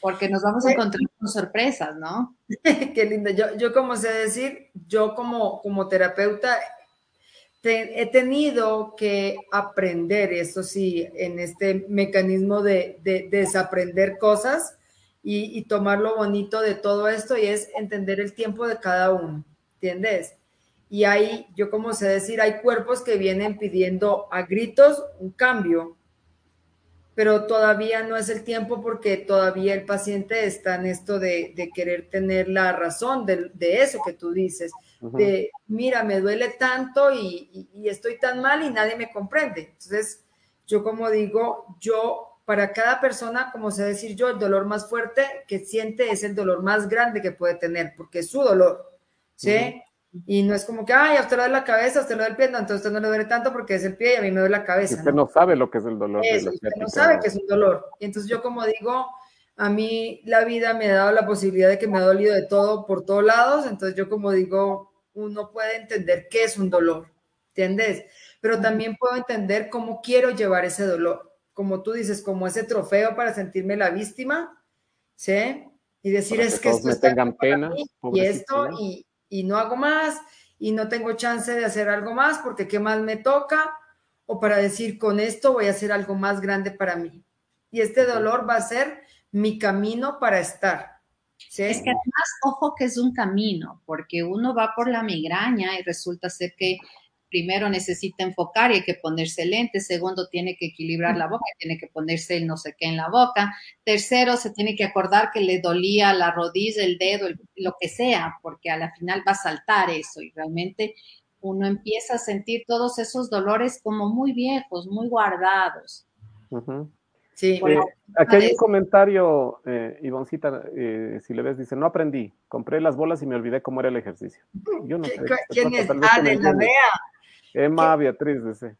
porque nos vamos a encontrar con sorpresas, ¿no? Qué lindo. Yo, yo como sé decir, yo como, como terapeuta he tenido que aprender, eso sí, en este mecanismo de, desaprender cosas y, y, tomar lo bonito de todo esto y es entender el tiempo de cada uno, ¿entiendes? Y hay, yo como sé decir, hay cuerpos que vienen pidiendo a gritos un cambio pero todavía no es el tiempo porque todavía el paciente está en esto de, querer tener la razón de, eso que tú dices, de, mira, me duele tanto y, estoy tan mal y nadie me comprende. Entonces, yo como digo, yo, para cada persona, como sé decir yo, el dolor más fuerte que siente es el dolor más grande que puede tener, porque es su dolor, ¿sí? Y no es como que, ay, a usted le duele la cabeza, a usted le duele el pie, no, entonces a usted no le duele tanto porque es el pie y a mí me duele la cabeza. usted no, sabe lo que es el dolor. Eso, usted no sabe que es un dolor. Y entonces yo como digo, a mí la vida me ha dado la posibilidad de que me ha dolido de todo por todos lados, entonces yo como digo, uno puede entender qué es un dolor, ¿entiendes? Pero también puedo entender cómo quiero llevar ese dolor, como tú dices, como ese trofeo para sentirme la víctima, ¿sí? Y decir, es que, esto me tengan pena, y esto, y, y no hago más y no tengo chance de hacer algo más porque qué más me toca o para decir con esto voy a hacer algo más grande para mí. Y este dolor va a ser mi camino para estar. Es que además, ojo que es un camino, porque uno va por la migraña y resulta ser que primero necesita enfocar y hay que ponerse lente, segundo tiene que equilibrar la boca, tiene que ponerse el no sé qué en la boca, tercero se tiene que acordar que le dolía la rodilla, el dedo, lo que sea, porque a la final va a saltar eso y realmente uno empieza a sentir todos esos dolores como muy viejos, muy guardados. Sí. Eh, aquí hay un comentario, eh, Ivoncita, eh, si le ves, dice, no aprendí, compré las bolas y me olvidé cómo era el ejercicio. Yo no sé. ¿Quién es? Ah, de la vea. Emma Beatriz dice.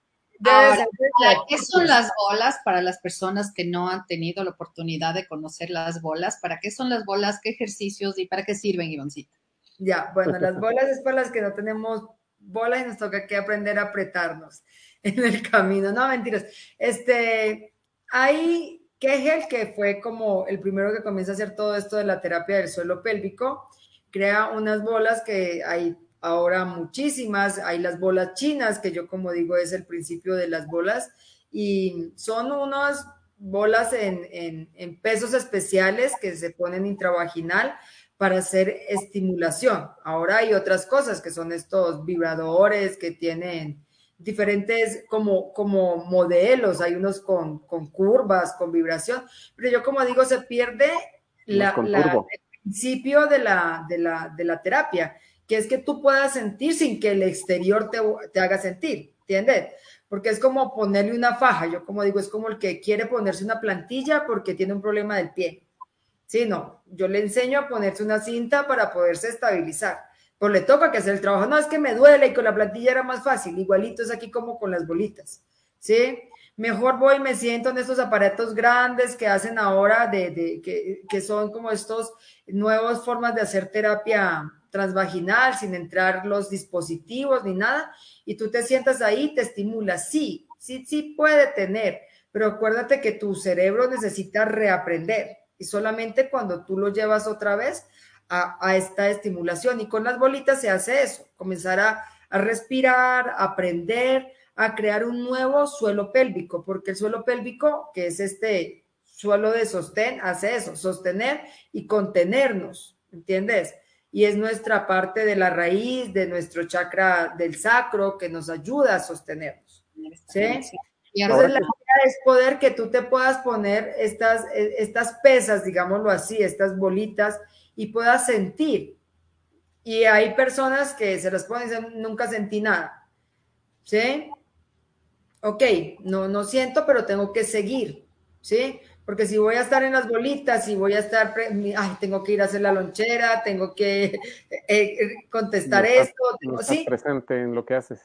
¿qué son las bolas para las personas que no han tenido la oportunidad de conocer las bolas? ¿Para qué son las bolas? ¿Qué ejercicios y para qué sirven, Ivoncita? Ya, bueno, las bolas es para las que no tenemos bolas y nos toca que aprender a apretarnos en el camino. No, mentiras. Este, hay Kegel, que fue como el primero que comienza a hacer todo esto de la terapia del suelo pélvico, crea unas bolas que hay ahora muchísimas, hay las bolas chinas, que yo como digo es el principio de las bolas, y son unas bolas en, pesos especiales que se ponen intravaginal para hacer estimulación. Ahora hay otras cosas que son estos vibradores que tienen diferentes como, como modelos, hay unos con, curvas, con vibración, pero yo como digo, se pierde la, el principio de la, de la, de la terapia que es que tú puedas sentir sin que el exterior te, haga sentir, ¿entiendes? Porque es como ponerle una faja, yo como digo, es como el que quiere ponerse una plantilla porque tiene un problema del pie. Sí, no, yo le enseño a ponerse una cinta para poderse estabilizar. Pues le toca que hacer el trabajo. No, es que me duele y con la plantilla era más fácil. Igualito es aquí como con las bolitas. ¿Sí? Mejor voy y me siento en estos aparatos grandes que hacen ahora, de, de que, que, son como estos nuevas formas de hacer terapia transvaginal sin entrar los dispositivos ni nada. Y tú te sientas ahí, te estimula. Sí, sí, sí puede tener, pero acuérdate que tu cerebro necesita reaprender. Y solamente cuando tú lo llevas otra vez a, esta estimulación. Y con las bolitas se hace eso, comenzar a, a respirar, a aprender, a crear un nuevo suelo pélvico, porque el suelo pélvico, que es este suelo de sostén, hace eso, sostener y contenernos, ¿entiendes? Y es nuestra parte de la raíz, de nuestro chakra del sacro, que nos ayuda a sostenernos. ¿Sí? Y entonces la idea es poder que tú te puedas poner estas, estas pesas, digámoslo así, estas bolitas, y puedas sentir. Y hay personas que se las ponen y dicen, nunca sentí nada. ¿Sí? Ok, no, no siento, pero tengo que seguir. ¿Sí? Porque si voy a estar en las bolitas, y voy a estar, ay, tengo que ir a hacer la lonchera, tengo que eh, eh, contestar esto. no ¿sí? presente en lo que haces.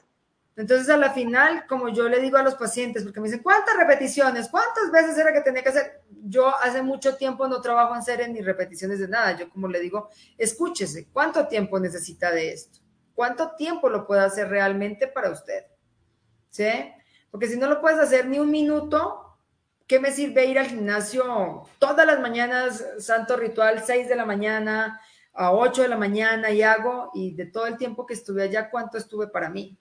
Entonces, a la final, como yo le digo a los pacientes, porque me dicen, ¿cuántas repeticiones? ¿Cuántas veces era que tenía que hacer? Yo hace mucho tiempo no trabajo en series ni repeticiones de nada. Yo, como le digo, escúchese, ¿cuánto tiempo necesita de esto? ¿Cuánto tiempo lo puede hacer realmente para usted? ¿Sí? Porque si no lo puedes hacer ni un minuto, ¿qué me sirve ir al gimnasio todas las mañanas, santo ritual, 6 de la mañana, a 8 de la mañana y hago, y de todo el tiempo que estuve allá, ¿cuánto estuve para mí?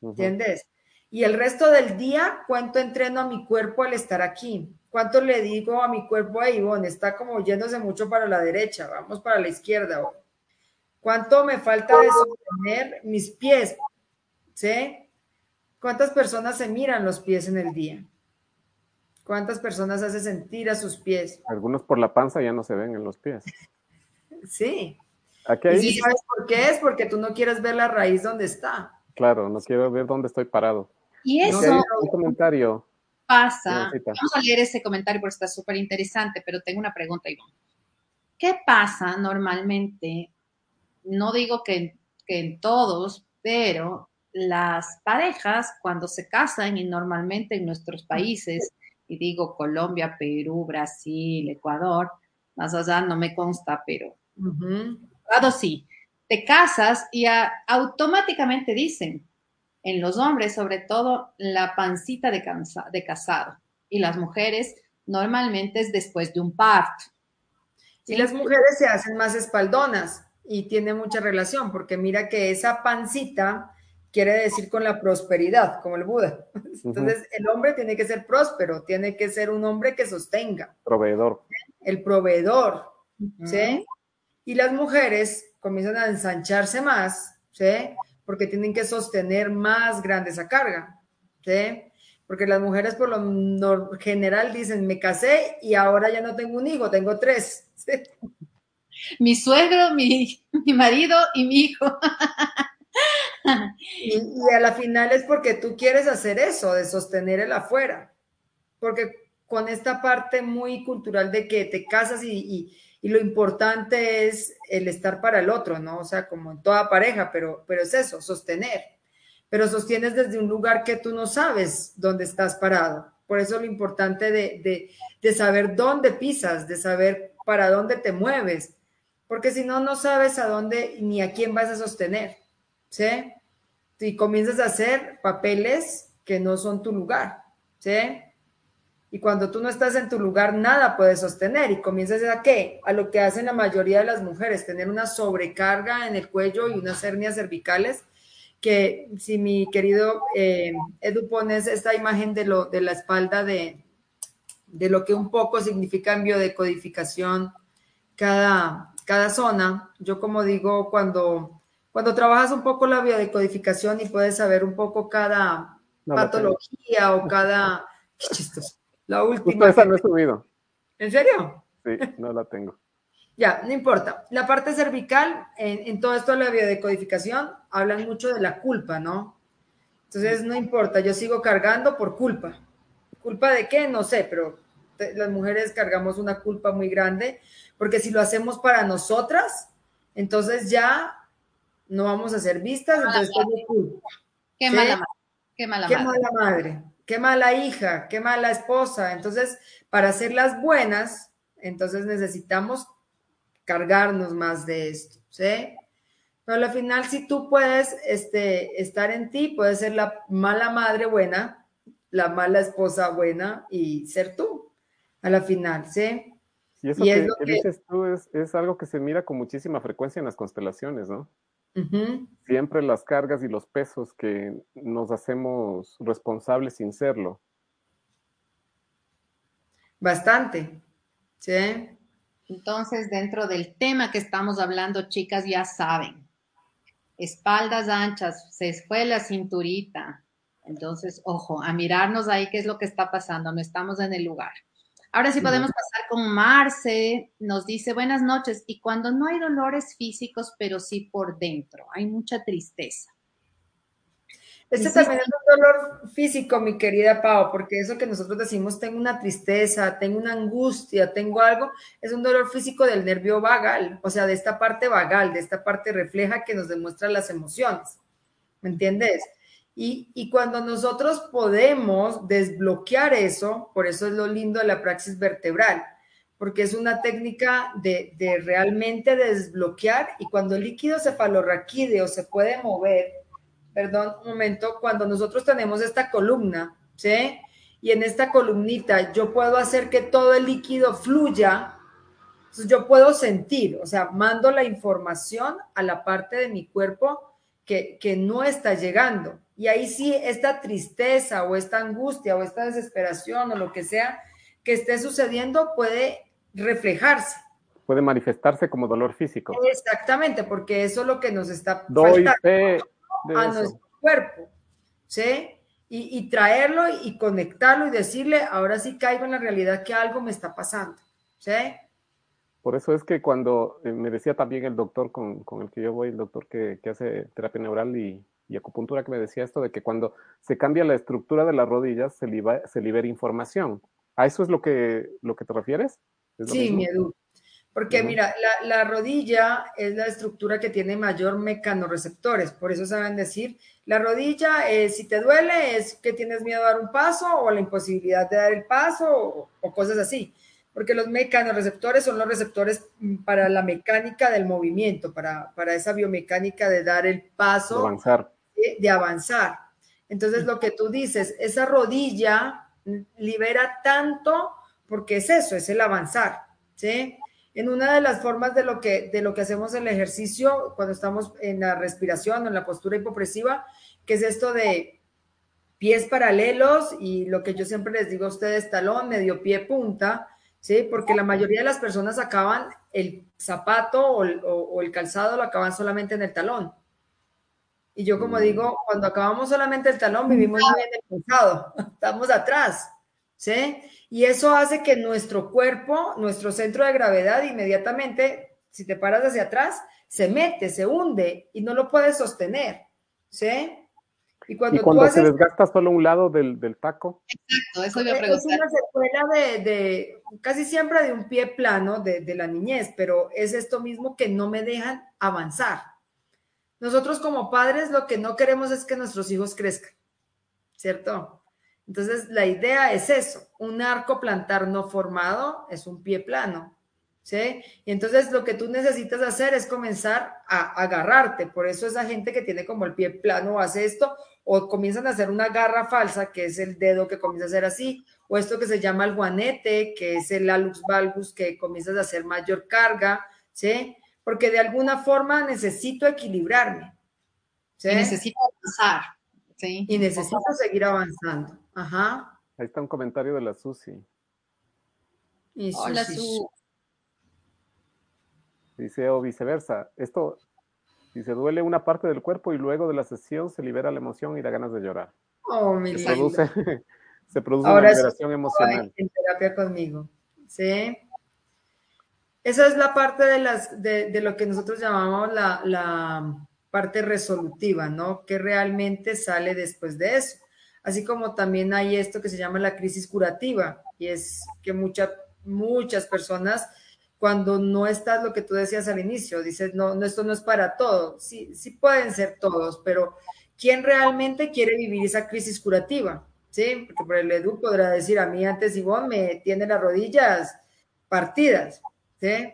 ¿Entiendes? Y el resto del día, ¿cuánto entreno a mi cuerpo al estar aquí? ¿Cuánto le digo a mi cuerpo, a Ivonne, está como yéndose mucho para la derecha, vamos para la izquierda. ¿Cuánto me falta de sostener mis pies? ¿Sí? ¿Cuántas personas se miran los pies en el día? ¿Cuántas personas hace sentir a sus pies? Algunos por la panza ya no se ven en los pies. sí. ¿Y sabes por qué es? Porque tú no quieres ver la raíz donde está. Claro, no quiero ver dónde estoy parado. Y eso un comentario. pasa. Vamos a leer ese comentario porque está súper interesante, pero tengo una pregunta, Ivonne. ¿Qué pasa normalmente? No digo que, que en todos, pero las parejas cuando se casan y normalmente en nuestros países, y digo Colombia, Perú, Brasil, Ecuador, más allá no me consta, pero uh sí, te casas y automáticamente dicen, en los hombres sobre todo, la pancita de, de casado. Y las mujeres normalmente es después de un parto. Y las mujeres se hacen más espaldonas y tiene mucha relación, porque mira que esa pancita quiere decir con la prosperidad, como el Buda. Entonces, el hombre tiene que ser próspero, tiene que ser un hombre que sostenga. Proveedor. El proveedor, ¿sí? Y las mujeres comienzan a ensancharse más, ¿sí? Porque tienen que sostener más grande esa carga, ¿sí? Porque las mujeres por lo general dicen, me casé y ahora ya no tengo un hijo, tengo tres. ¿sí? Mi suegro, mi, mi marido y mi hijo. Y, y, a la final es porque tú quieres hacer eso, de sostener el afuera. Porque con esta parte muy cultural de que te casas y, y y lo importante es el estar para el otro, ¿no? O sea, como en toda pareja, pero, pero es eso, sostener. Pero sostienes desde un lugar que tú no sabes dónde estás parado. Por eso lo importante de, de, saber dónde pisas, de saber para dónde te mueves, porque si no, no sabes a dónde ni a quién vas a sostener, ¿sí? Y comienzas a hacer papeles que no son tu lugar, ¿sí? Y cuando tú no estás en tu lugar, nada puedes sostener. Y comienzas a qué? A lo que hacen la mayoría de las mujeres, tener una sobrecarga en el cuello y unas hernias cervicales. Que si mi querido eh, Edu pones esta imagen de, lo, de la espalda de, de lo que un poco significa en biodecodificación cada, cada zona, yo como digo, cuando, cuando trabajas un poco la biodecodificación y puedes saber un poco cada patología o cada... Qué chistoso la última. esa no he subido. ¿En serio? Sí, no la tengo. ya, no importa. La parte cervical, en, todo esto de la biodecodificación, hablan mucho de la culpa, ¿no? Entonces, no importa, yo sigo cargando por culpa. ¿Culpa de qué? No sé, pero te- las mujeres cargamos una culpa muy grande, porque si lo hacemos para nosotras, entonces ya no vamos a ser vistas, entonces tengo culpa. Qué Sí. mala madre. Qué mala Qué madre. mala madre, qué mala hija, qué mala esposa. Entonces, para ser las buenas, entonces necesitamos cargarnos más de esto, ¿sí? Pero al final, si tú puedes este, estar en ti, puedes ser la mala madre buena, la mala esposa buena y ser tú, a la final, ¿sí? Y eso Y es lo que que- dices tú es, es algo que se mira con muchísima frecuencia en las constelaciones, ¿no? Siempre las cargas y los pesos que nos hacemos responsables sin serlo. Bastante, ¿sí? Entonces, dentro del tema que estamos hablando, chicas, ya saben, espaldas anchas, se fue la cinturita. Entonces, ojo, a mirarnos ahí qué es lo que está pasando, no estamos en el lugar. Ahora sí podemos pasar con Marce, nos dice buenas noches, y cuando no hay dolores físicos, pero sí por dentro, hay mucha tristeza. Este también es un dolor físico, mi querida Pau, porque eso que nosotros decimos, tengo una tristeza, tengo una angustia, tengo algo, es un dolor físico del nervio vagal, o sea, de esta parte vagal, de esta parte refleja que nos demuestra las emociones. ¿Me entiendes? Y, cuando nosotros podemos desbloquear eso, por eso es lo lindo de la praxis vertebral, porque es una técnica de, realmente desbloquear y cuando el líquido cefalorraquídeo se puede mover, perdón, un momento, cuando nosotros tenemos esta columna, ¿sí? Y en esta columnita yo puedo hacer que todo el líquido fluya, entonces yo puedo sentir, o sea, mando la información a la parte de mi cuerpo que, que no está llegando. Y ahí sí, esta tristeza o esta angustia o esta desesperación o lo que sea que esté sucediendo puede reflejarse. Puede manifestarse como dolor físico. Exactamente, porque eso es lo que nos está Doy faltando a eso. nuestro cuerpo, ¿sí? Y, y traerlo y conectarlo y decirle, ahora sí caigo en la realidad que algo me está pasando, ¿sí? Por eso es que cuando eh, me decía también el doctor con, con el que yo voy, el doctor que, que hace terapia neural y, y acupuntura, que me decía esto de que cuando se cambia la estructura de las rodillas se, liba- se libera información. ¿A eso es lo que, lo que te refieres? ¿Es lo Sí, mismo? mi Edu. Porque mira, la, la rodilla es la estructura que tiene mayor mecanorreceptores, por eso saben decir, la rodilla, eh, si te duele, es que tienes miedo a dar un paso o la imposibilidad de dar el paso o, o cosas así, porque los mecanorreceptores son los receptores mm, para la mecánica del movimiento, para, para esa biomecánica de dar el De paso avanzar. de, de avanzar. Entonces, lo que tú dices, esa rodilla libera tanto porque es eso, es el avanzar, ¿sí? En una de las formas de lo que, de lo que hacemos el ejercicio cuando estamos en la respiración o en la postura hipopresiva, que es esto de pies paralelos y lo que yo siempre les digo a ustedes, talón, medio pie, punta, ¿sí? Porque la mayoría de las personas acaban el zapato o el, o- o el calzado, lo acaban solamente en el talón. Y yo como Mm. digo, cuando acabamos solamente el talón, vivimos muy bien el calzado, estamos atrás, ¿sí? Y eso hace que nuestro cuerpo, nuestro centro de gravedad, inmediatamente, si te paras hacia atrás, se mete, se hunde y no lo puedes sostener, ¿sí? Y cuando, Y cuando tú se haces desgasta solo un lado del, del taco, Exacto, eso iba a es preguntar. una secuela de, de- casi siempre de un pie plano de, de la niñez, pero es esto mismo que no me dejan avanzar. Nosotros como padres lo que no queremos es que nuestros hijos crezcan, ¿cierto? Entonces la idea es eso, un arco plantar no formado es un pie plano, ¿sí? Y entonces lo que tú necesitas hacer es comenzar a agarrarte, por eso esa gente que tiene como el pie plano hace esto, o comienzan a hacer una garra falsa, que es el dedo que comienza a hacer así, o esto que se llama el guanete, que es el alux valgus, que comienzas a hacer mayor carga, ¿sí? Porque de alguna forma necesito equilibrarme, ¿sí? Y necesito avanzar, ¿sí? Y necesito seguir avanzando. Ajá. ahí está un comentario de la Susi. Y Hola, sí, sí, Su. Dice, o viceversa. Esto, si se duele una parte del cuerpo y luego de la sesión se libera la emoción y da ganas de llorar. Oh, mi Se produce, se produce Ahora una liberación emocional. en terapia conmigo. ¿Sí? Esa es la parte de, las, de, de lo que nosotros llamamos la, la parte resolutiva, ¿no? Que realmente sale después de eso. así como también hay esto que se llama la crisis curativa, y es que muchas muchas personas, cuando no estás lo que tú decías al inicio, dices, no, no, esto no es para todos, sí, sí pueden ser todos, pero ¿quién realmente quiere vivir esa crisis curativa? ¿Sí? Porque por el Edu podrá decir, a mí antes Ivonne me tiene las rodillas partidas, ¿sí?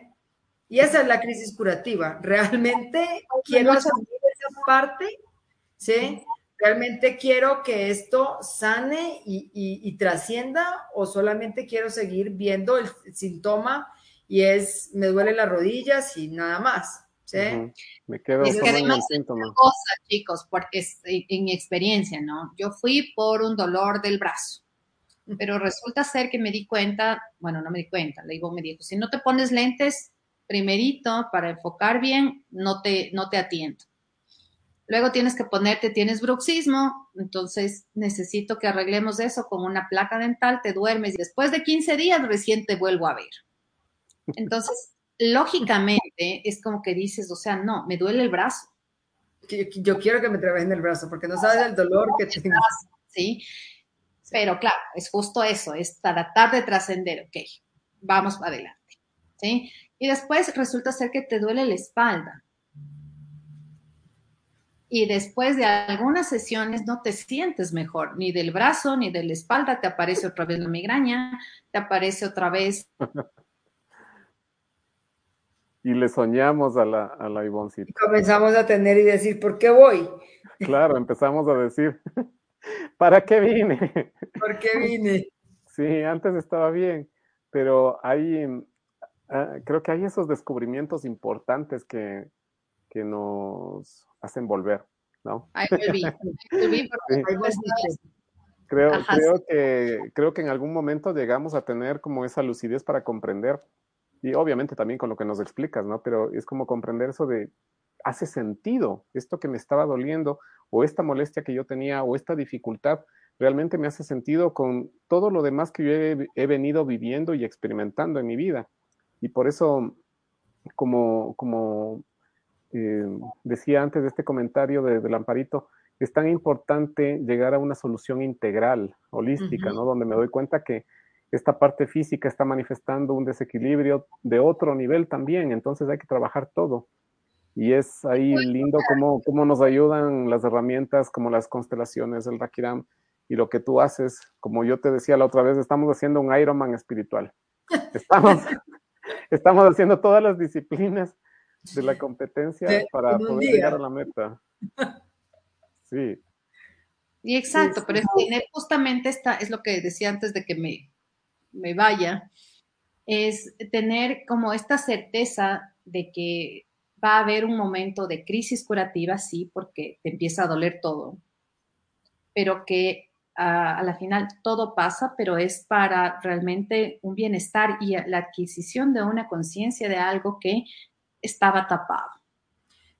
Y esa es la crisis curativa. ¿Realmente quiero asumir esa parte? ¿Sí? ¿Realmente quiero que esto sane y, trascienda o solamente quiero seguir viendo el síntoma y es me duele las rodillas y nada más? ¿sí? Me quedo es que además cosa, chicos, porque es en mi experiencia, ¿no? Yo fui por un dolor del brazo, pero resulta ser que me di cuenta, bueno, no me di cuenta, le digo, me dijo, si no te pones lentes primerito para enfocar bien, no te, no te atiendo. Luego tienes que ponerte, tienes bruxismo, entonces necesito que arreglemos eso con una placa dental, te duermes y después de 15 días recién te vuelvo a ver. Entonces, lógicamente es como que dices, o sea, no, me duele el brazo. Yo quiero que me trabajen el brazo porque no sabes el dolor que tienes. ¿sí? Pero claro, es justo eso, es tratar de trascender, ok, vamos adelante, ¿sí? Y después resulta ser que te duele la espalda y después de algunas sesiones no te sientes mejor, ni del brazo, ni de la espalda, te aparece otra vez la migraña, te aparece otra vez. y le soñamos a la, a la Ivoncita. Y comenzamos a tener y decir, ¿por qué voy? Claro, empezamos a decir, ¿para qué vine? ¿Por qué vine? Sí, antes estaba bien, pero hay, ah, creo que hay esos descubrimientos importantes que, que nos hacen volver, ¿no? Creo, creo, que, creo que en algún momento llegamos a tener como esa lucidez para comprender, y obviamente también con lo que nos explicas, ¿no? Pero es como comprender eso de, hace sentido, esto que me estaba doliendo, o esta molestia que yo tenía, o esta dificultad, realmente me hace sentido con todo lo demás que yo he, he venido viviendo y experimentando en mi vida. Y por eso, como, como eh, decía antes de este comentario de, del Amparito, es tan importante llegar a una solución integral, holística, ¿no? Donde me doy cuenta que esta parte física está manifestando un desequilibrio de otro nivel también, entonces hay que trabajar todo. Y es ahí lindo cómo, cómo nos ayudan las herramientas como las constelaciones, el Rakiram y lo que tú haces. Como yo te decía la otra vez, estamos haciendo un Ironman espiritual. Estamos, estamos haciendo todas las disciplinas de la competencia para poder llegar a la meta. Sí. Y exacto, pero es tener justamente esta, es lo que decía antes de que me, me vaya, es tener como esta certeza de que va a haber un momento de crisis curativa, sí, porque te empieza a doler todo, pero que a, a, la final todo pasa, pero es para realmente un bienestar y la adquisición de una conciencia de algo que estaba tapado.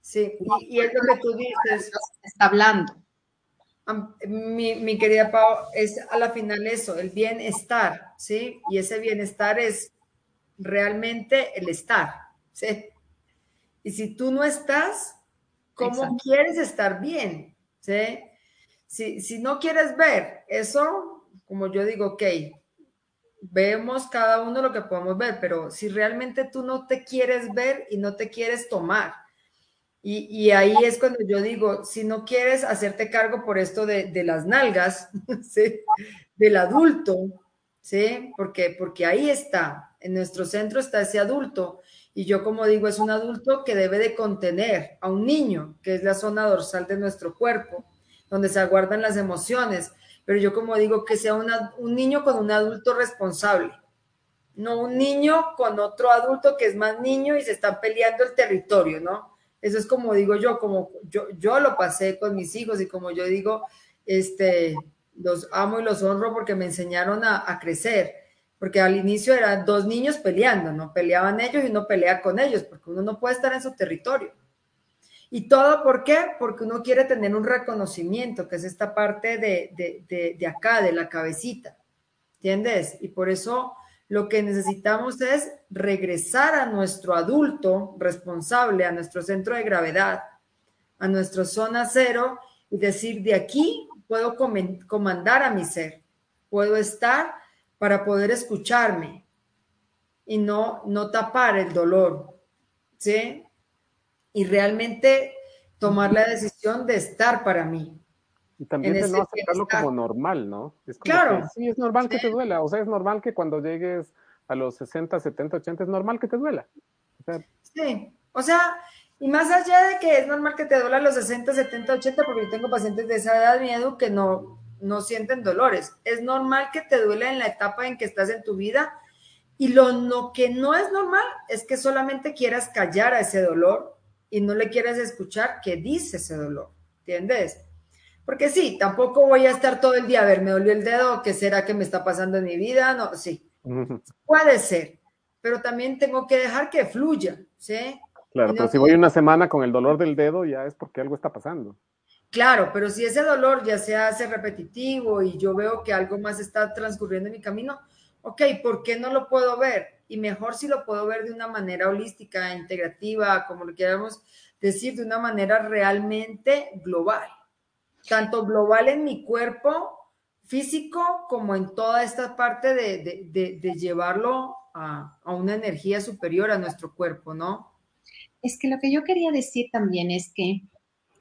Sí, y, es lo que tú dices. Está hablando. Mi, mi, querida Pau, es a la final eso, el bienestar, ¿sí? Y ese bienestar es realmente el estar, ¿sí? Y si tú no estás, ¿cómo quieres estar bien? ¿Sí? Si, si no quieres ver eso, como yo digo, ok, vemos cada uno lo que podemos ver, pero si realmente tú no te quieres ver y no te quieres tomar, y, ahí es cuando yo digo, si no quieres hacerte cargo por esto de, las nalgas, del adulto, ¿sí? Porque, porque ahí está, en nuestro centro está ese adulto, y yo como digo, es un adulto que debe de contener a un niño, que es la zona dorsal de nuestro cuerpo, donde se aguardan las emociones, pero yo como digo, que sea un niño con un adulto responsable, no un niño con otro adulto que es más niño y se están peleando el territorio, ¿no? Eso es como digo yo, como yo, yo lo pasé con mis hijos y como yo digo, este, los amo y los honro porque me enseñaron a, a crecer, porque al inicio eran dos niños peleando, ¿no? Peleaban ellos y uno pelea con ellos, porque uno no puede estar en su territorio. ¿Y todo por qué? Porque uno quiere tener un reconocimiento, que es esta parte de, acá, de la cabecita. ¿Entiendes? Y por eso lo que necesitamos es regresar a nuestro adulto responsable, a nuestro centro de gravedad, a nuestra zona cero y decir, de aquí puedo comandar a mi ser, puedo estar para poder escucharme y no, no tapar el dolor, ¿sí? Y realmente tomar la decisión de estar para mí. Y también de no aceptarlo como normal, ¿no? Es claro. sí, es normal que te duela. O sea, es normal que cuando llegues a los 60, 70, 80, es normal que te duela. sí, o sea, y más allá de que es normal que te duela a los 60, 70, 80, porque yo tengo pacientes de esa edad, miedo, que no, no sienten dolores. Es normal que te duela en la etapa en que estás en tu vida. Y lo no, que no es normal es que solamente quieras callar a ese dolor y no le quieras escuchar qué dice ese dolor. ¿Entiendes? Porque sí, tampoco voy a estar todo el día, a ver, me dolió el dedo, ¿qué será que me está pasando en mi vida? No, sí, puede ser, pero también tengo que dejar que fluya, ¿sí? Claro, pero si voy una semana con el dolor del dedo, ya es porque algo está pasando. Claro, pero si ese dolor ya se hace repetitivo y yo veo que algo más está transcurriendo en mi camino, ok, ¿por qué no lo puedo ver? Y mejor si lo puedo ver de una manera holística, integrativa, como lo queramos decir, de una manera realmente global tanto global en mi cuerpo físico como en toda esta parte de, llevarlo a, una energía superior a nuestro cuerpo, ¿no? Es que lo que yo quería decir también es que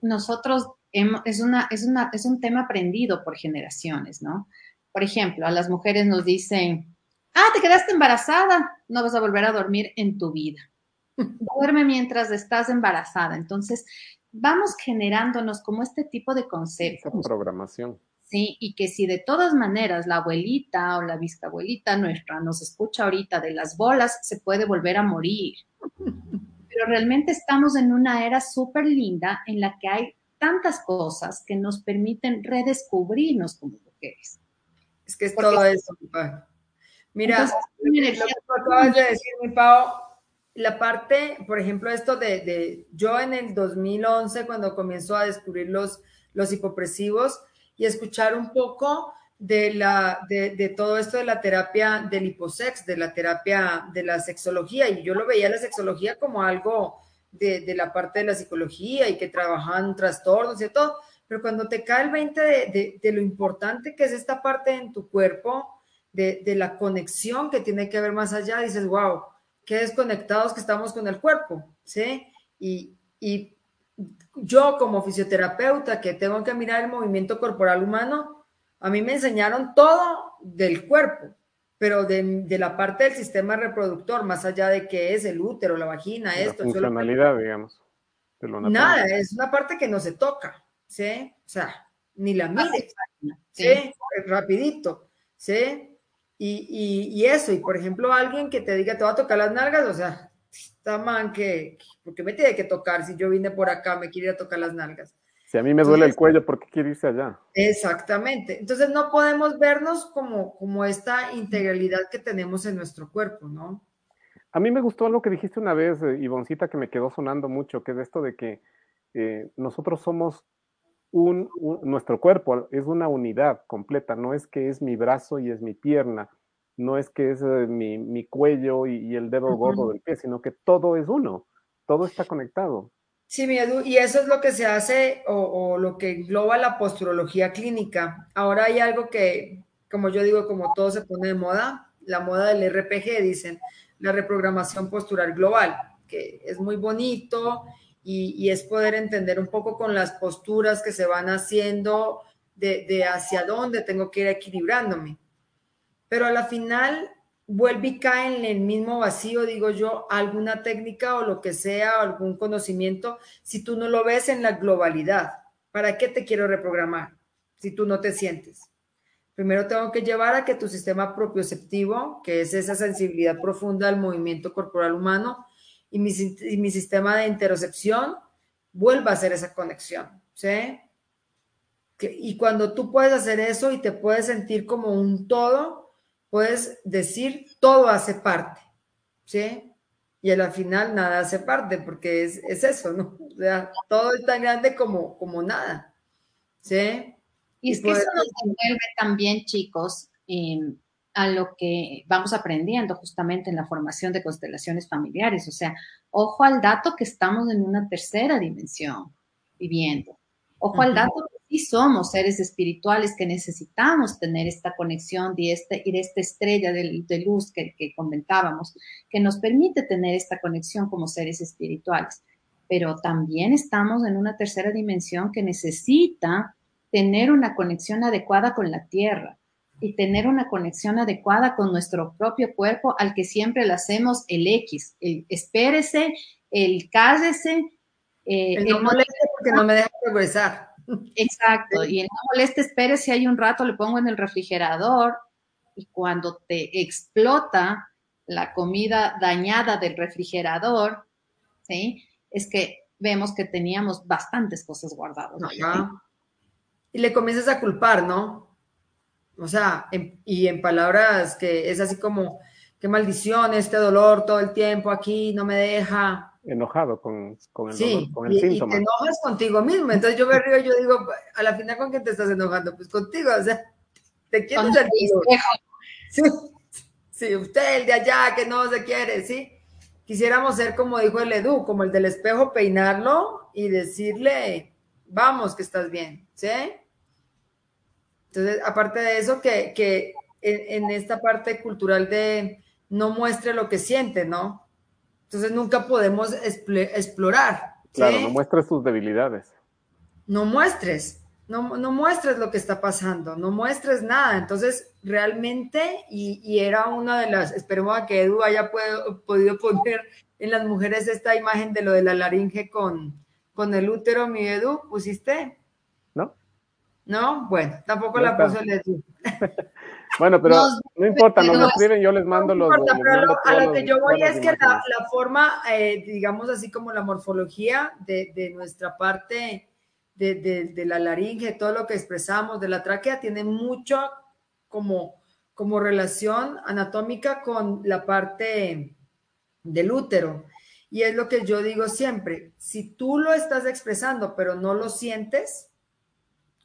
nosotros es, una, es, una, es un tema aprendido por generaciones, ¿no? Por ejemplo, a las mujeres nos dicen, ah, te quedaste embarazada, no vas a volver a dormir en tu vida. Duerme mientras estás embarazada. Entonces, vamos generándonos como este tipo de conceptos. programación. Sí, y que si de todas maneras la abuelita o la bisabuelita nuestra nos escucha ahorita de las bolas, se puede volver a morir. Pero realmente estamos en una era súper linda en la que hay tantas cosas que nos permiten redescubrirnos como mujeres. Es que es todo eso. Mira, lo que acabas de decir, mi Pau, la parte, por ejemplo, esto de, yo en el 2011, cuando comenzó a descubrir los, los hipopresivos y escuchar un poco de, la, de, todo esto de la terapia del hiposex, de la terapia de la sexología, y yo lo veía la sexología como algo de, la parte de la psicología y que trabajaban trastornos y todo, pero cuando te cae el 20 de, de lo importante que es esta parte en tu cuerpo, de, la conexión que tiene que ver más allá, dices, wow, qué desconectados que estamos con el cuerpo, ¿sí? Y, yo como fisioterapeuta que tengo que mirar el movimiento corporal humano, a mí me enseñaron todo del cuerpo, pero de, la parte del sistema reproductor, más allá de qué es el útero, la vagina, esto. La funcionalidad, digamos. Nada, es una parte que no se toca, ¿sí? O sea, ni la mires, ¿sí? Rapidito, ¿sí? Y, eso, y por ejemplo, alguien que te diga, te va a tocar las nalgas, o sea, está man que, porque me tiene que tocar, si yo vine por acá, me quiere ir a tocar las nalgas. Si a mí me duele el cuello, ¿por qué quiere irse allá? Exactamente. Entonces no podemos vernos como, como esta integralidad que tenemos en nuestro cuerpo, ¿no? A mí me gustó algo que dijiste una vez, eh, Ivoncita, que me quedó sonando mucho, que es esto de que eh, nosotros somos un, nuestro cuerpo es una unidad completa, no es que es mi brazo y es mi pierna, no es que es eh, mi, cuello y, el dedo gordo del pie, sino que todo es uno, todo está conectado. Sí, mi Edu, y eso es lo que se hace o, o, lo que engloba la posturología clínica. Ahora hay algo que, como yo digo, como todo se pone de moda, la moda del RPG, dicen, la reprogramación postural global, que es muy bonito y, es poder entender un poco con las posturas que se van haciendo de, hacia dónde tengo que ir equilibrándome. Pero a la final vuelve y cae en el mismo vacío, digo yo, alguna técnica o lo que sea, algún conocimiento, si tú no lo ves en la globalidad. ¿Para qué te quiero reprogramar si tú no te sientes? Primero tengo que llevar a que tu sistema propioceptivo, que es esa sensibilidad profunda al movimiento corporal humano, y mi, sistema de interocepción vuelva a hacer esa conexión, ¿sí? y cuando tú puedes hacer eso y te puedes sentir como un todo, puedes decir todo hace parte, ¿sí? Y al final nada hace parte, porque es, eso, ¿no? O sea, todo es tan grande como, como nada, ¿sí? Y es que eso nos envuelve también, chicos, a lo que vamos aprendiendo justamente en la formación de constelaciones familiares. O sea, ojo al dato que estamos en una tercera dimensión viviendo. Ojo al dato que sí somos seres espirituales que necesitamos tener esta conexión de, este, y de esta estrella de, de luz que, que comentábamos, que nos permite tener esta conexión como seres espirituales. Pero también estamos en una tercera dimensión que necesita tener una conexión adecuada con la tierra y tener una conexión adecuada con nuestro propio cuerpo al que siempre le hacemos el X, el espérese, el cállese. Eh, el no el moleste porque no me deja progresar. Exacto, y el no moleste, espere si hay un rato, le pongo en el refrigerador y cuando te explota la comida dañada del refrigerador, ¿sí? Es que vemos que teníamos bastantes cosas guardadas. Y le comienzas a culpar, ¿no? O sea, y en palabras que es así como, qué maldición, este dolor todo el tiempo aquí, no me deja. Enojado con, con el, sí, con el y, síntoma. Y te enojas contigo mismo. Entonces yo me río, yo digo, a la final, ¿con quién te estás enojando? Pues contigo, o sea, te quieres Sí, sí, usted, el de allá, que no se quiere, ¿sí? Quisiéramos ser como dijo el Edu, como el del espejo, peinarlo y decirle, vamos, que estás bien, ¿sí? Entonces, aparte de eso, que, que en, en, esta parte cultural de no muestre lo que siente, ¿no? Entonces nunca podemos explorar. ¿sí? Claro, no muestres tus debilidades. No muestres, no, no, muestres lo que está pasando, no muestres nada. Entonces, realmente, y, y era una de las, esperemos a que Edu haya puedo, podido poner en las mujeres esta imagen de lo de la laringe con, con el útero, mi Edu, ¿pusiste? ¿No? Bueno, tampoco no la puso el Edu. bueno, pero no, no importa, nos escriben, yo les mando no los. Importa, pero a lo que yo voy es que la, la forma, eh, digamos así como la morfología de, de nuestra parte de, de, de, la laringe, todo lo que expresamos de la tráquea, tiene mucho como, como relación anatómica con la parte del útero. Y es lo que yo digo siempre, si tú lo estás expresando, pero no lo sientes,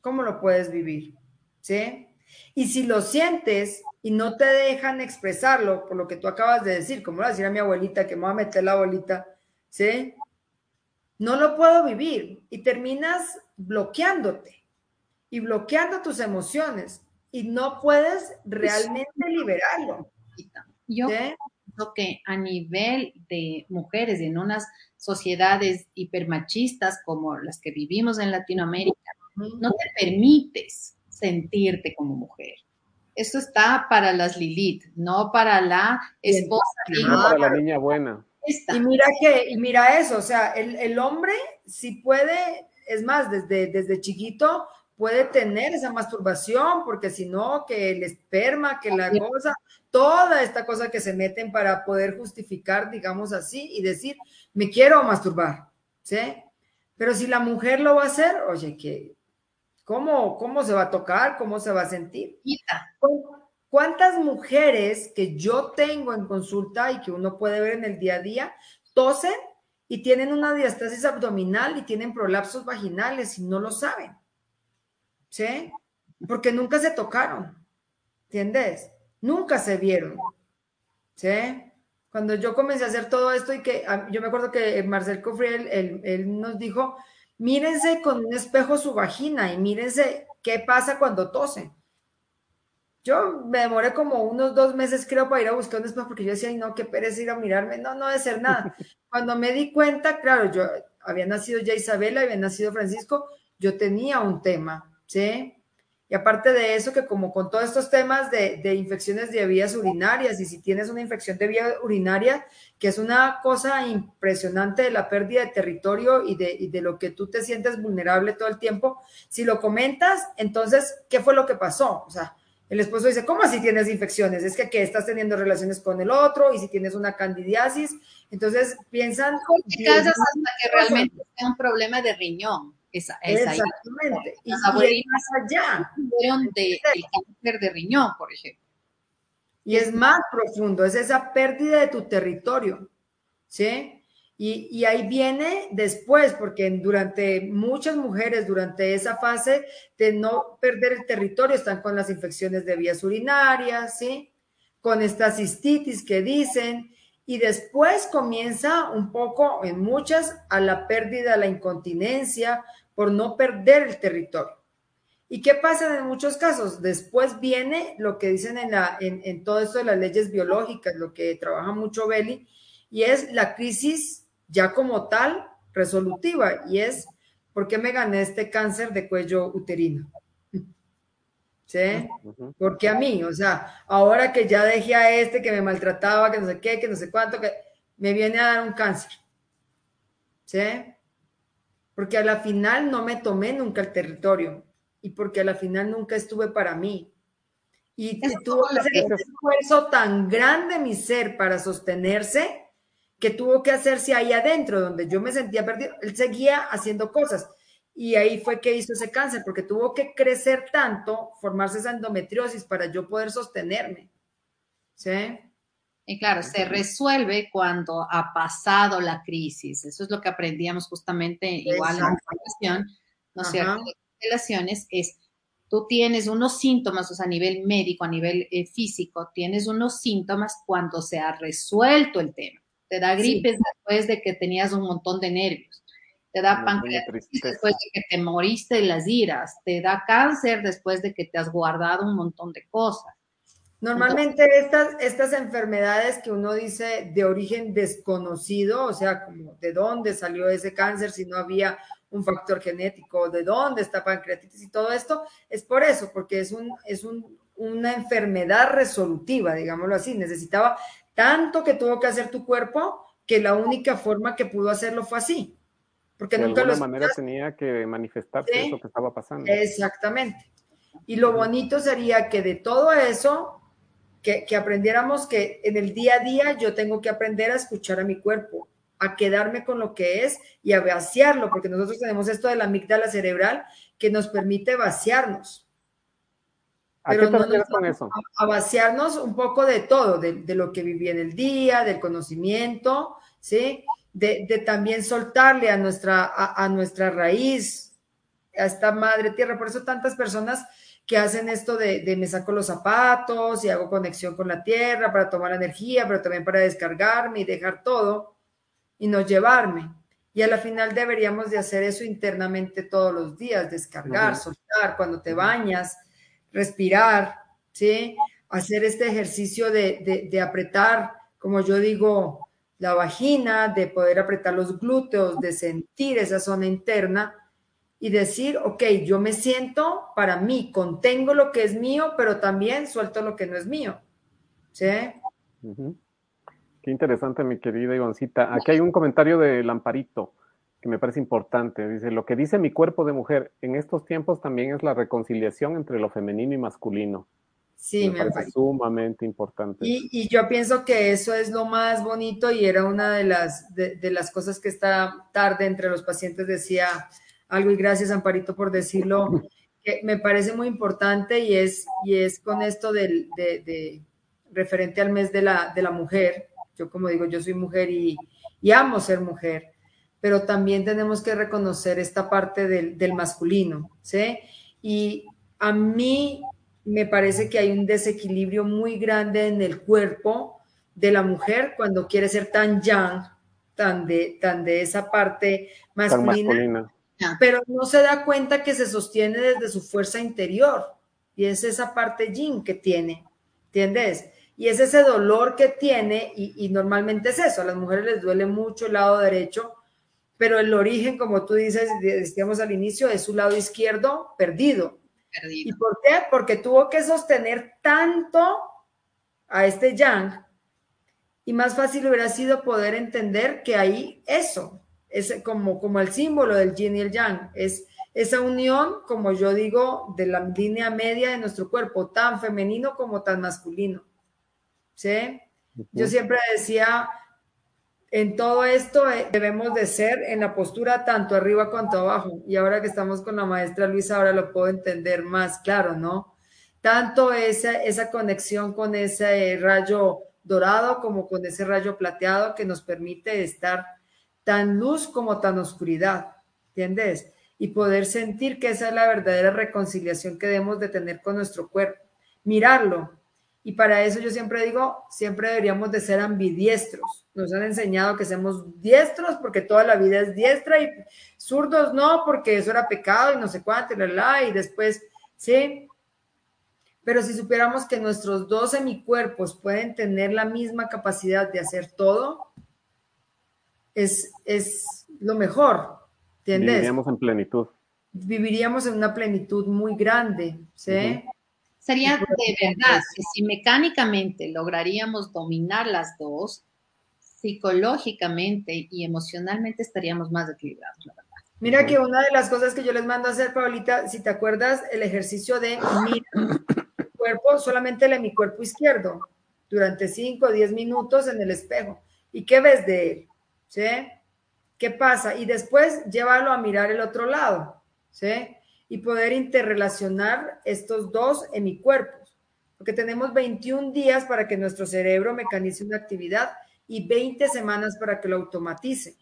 ¿cómo lo puedes vivir? ¿Sí? Y si lo sientes y no te dejan expresarlo, por lo que tú acabas de decir, como lo decir a mi abuelita, que me va a meter la abuelita, ¿sí? No lo puedo vivir y terminas bloqueándote y bloqueando tus emociones y no puedes realmente liberarlo. Yo creo que a nivel de mujeres en unas sociedades hipermachistas como las que vivimos en Latinoamérica, no te permites sentirte como mujer. Eso está para las Lilith, no para la esposa. No para la niña buena. Y mira que, y mira eso, o sea, el, el hombre si puede, es más, desde, desde chiquito puede tener esa masturbación, porque si no, que el esperma, que la cosa, toda esta cosa que se meten para poder justificar, digamos así, y decir, me quiero masturbar, ¿sí? Pero si la mujer lo va a hacer, oye, que ¿Cómo, ¿Cómo se va a tocar? ¿Cómo se va a sentir? ¿Cuántas mujeres que yo tengo en consulta y que uno puede ver en el día a día tosen y tienen una diastasis abdominal y tienen prolapsos vaginales y no lo saben? ¿Sí? Porque nunca se tocaron. ¿Entiendes? Nunca se vieron. ¿Sí? Cuando yo comencé a hacer todo esto y que yo me acuerdo que Marcel Cofriel, él, él nos dijo, mírense con un espejo su vagina y mírense qué pasa cuando tosen. Yo me demoré como unos dos meses, creo, para ir a buscar un espejo porque yo decía, ay, no, qué pereza ir a mirarme, no, no debe ser nada. Cuando me di cuenta, claro, yo había nacido ya Isabela, había nacido Francisco, yo tenía un tema, ¿sí? Y aparte de eso, que como con todos estos temas de, de, infecciones de vías urinarias, y si tienes una infección de vía urinaria, que es una cosa impresionante de la pérdida de territorio y de, y de lo que tú te sientes vulnerable todo el tiempo, si lo comentas, entonces, ¿qué fue lo que pasó? O sea, el esposo dice, ¿cómo así tienes infecciones? Es que, que estás teniendo relaciones con el otro y si tienes una candidiasis, entonces piensan... ¿Qué casas hasta que realmente sea un problema de riñón? Esa, esa Exactamente. Y, las abuelitas allá. De cáncer de riñón, por ejemplo. Y es más profundo, es esa pérdida de tu territorio, ¿sí? Y, y, ahí viene después, porque durante muchas mujeres, durante esa fase de no perder el territorio, están con las infecciones de vías urinarias, ¿sí? Con esta cistitis que dicen, y después comienza un poco, en muchas, a la pérdida, la incontinencia, por no perder el territorio, ¿Y qué pasa en muchos casos? Después viene lo que dicen en, la, en, todo esto de las leyes biológicas, lo que trabaja mucho Belli, y es la crisis ya como tal resolutiva, y es, ¿por qué me gané este cáncer de cuello uterino? ¿Sí? Porque a mí, o sea, ahora que ya dejé a este que me maltrataba, que no sé qué, que no sé cuánto, que me viene a dar un cáncer. ¿Sí? Porque a la final no me tomé nunca el territorio y porque a la final nunca estuve para mí. Y tuvo que hacer un esfuerzo tan grande mi ser para sostenerse que tuvo que hacerse ahí adentro, donde yo me sentía perdido. Él seguía haciendo cosas. Y ahí fue que hizo ese cáncer, porque tuvo que crecer tanto, formarse esa endometriosis para yo poder sostenerme. ¿Sí? Y claro, se resuelve cuando ha pasado la crisis. Eso es lo que aprendíamos justamente igual en la formación, ¿no es cierto? Relaciones es, tú tienes unos síntomas, o sea, a nivel médico, a nivel eh, físico, tienes unos síntomas cuando se ha resuelto el tema. Te da gripes después de que tenías un montón de nervios te da pancreatitis después de que te moriste de las iras, te da cáncer después de que te has guardado un montón de cosas. Normalmente estas, estas enfermedades que uno dice de origen desconocido, o sea, como de dónde salió ese cáncer si no había un factor genético, de dónde está pancreatitis y todo esto, es por eso, porque es, un, es un, una enfermedad resolutiva, digámoslo así. Necesitaba tanto que tuvo que hacer tu cuerpo que la única forma que pudo hacerlo fue así. Porque de nunca alguna manera tenía que manifestarse ¿Sí? eso que estaba pasando. Exactamente. Y lo bonito sería que de todo eso, que, que, aprendiéramos que en el día a día yo tengo que aprender a escuchar a mi cuerpo, a quedarme con lo que es y a vaciarlo, porque nosotros tenemos esto de la amígdala cerebral que nos permite vaciarnos. ¿A Pero qué te refieres con eso? A, a, vaciarnos un poco de todo, de, de lo que viví en el día, del conocimiento, ¿sí? De, de también soltarle a nuestra, a, a, nuestra raíz, a esta madre tierra. Por eso tantas personas que hacen esto de, de, me saco los zapatos y hago conexión con la tierra para tomar energía, pero también para descargarme y dejar todo y no llevarme. Y a la final deberíamos de hacer eso internamente todos los días, descargar, soltar, cuando te bañas, respirar, ¿sí? Hacer este ejercicio de, de, de apretar, como yo digo, la vagina, de poder apretar los glúteos, de sentir esa zona interna y decir, ok, yo me siento para mí, contengo lo que es mío, pero también suelto lo que no es mío. ¿Sí? Qué interesante, mi querida Ivancita. Aquí hay un comentario de Lamparito que me parece importante. Dice, lo que dice mi cuerpo de mujer en estos tiempos también es la reconciliación entre lo femenino y masculino. Sí, me, me parece sumamente importante. Y, y, yo pienso que eso es lo más bonito y era una de las, de, de, las cosas que esta tarde entre los pacientes decía algo y gracias Amparito por decirlo, que me parece muy importante y es, y es con esto del, de, de, referente al mes de la, de la mujer. Yo como digo, yo soy mujer y, y amo ser mujer, pero también tenemos que reconocer esta parte del, del masculino, ¿sí? Y a mí me parece que hay un desequilibrio muy grande en el cuerpo de la mujer cuando quiere ser tan yang, tan de, tan de esa parte masculina, masculina, pero no se da cuenta que se sostiene desde su fuerza interior y es esa parte yin que tiene, ¿entiendes? Y es ese dolor que tiene y, y normalmente es eso, a las mujeres les duele mucho el lado derecho, pero el origen, como tú dices, decíamos al inicio, es su lado izquierdo perdido, Perdido. ¿Y por qué? Porque tuvo que sostener tanto a este yang y más fácil hubiera sido poder entender que ahí eso es como, como el símbolo del yin y el yang, es esa unión, como yo digo, de la línea media de nuestro cuerpo, tan femenino como tan masculino. ¿Sí? Uh -huh. Yo siempre decía, en todo esto eh, debemos de ser en la postura tanto arriba cuanto abajo. Y ahora que estamos con la maestra Luisa, ahora lo puedo entender más claro, ¿no? Tanto esa, esa conexión con ese rayo dorado como con ese rayo plateado que nos permite estar tan luz como tan oscuridad, ¿entiendes? Y poder sentir que esa es la verdadera reconciliación que debemos de tener con nuestro cuerpo. Mirarlo, y para eso yo siempre digo, siempre deberíamos de ser ambidiestros. Nos han enseñado que seamos diestros porque toda la vida es diestra y zurdos no, porque eso era pecado y no sé cuánto, y, la, la, y después ¿sí? Pero si supiéramos que nuestros dos semicuerpos pueden tener la misma capacidad de hacer todo, es, es lo mejor, ¿entiendes? Viviríamos en plenitud. Viviríamos en una plenitud muy grande, ¿sí? Sería de verdad que si mecánicamente lograríamos dominar las dos, psicológicamente y emocionalmente estaríamos más equilibrados, la verdad. Mira que una de las cosas que yo les mando a hacer, Paulita, si te acuerdas, el ejercicio de mira cuerpo, solamente el mi cuerpo izquierdo, durante 5 o 10 minutos en el espejo. ¿Y qué ves de él? ¿Sí? ¿Qué pasa? Y después llévalo a mirar el otro lado, ¿sí? Y poder interrelacionar estos dos hemicuerpos. Porque tenemos 21 días para que nuestro cerebro mecanice una actividad y 20 semanas para que lo automatice.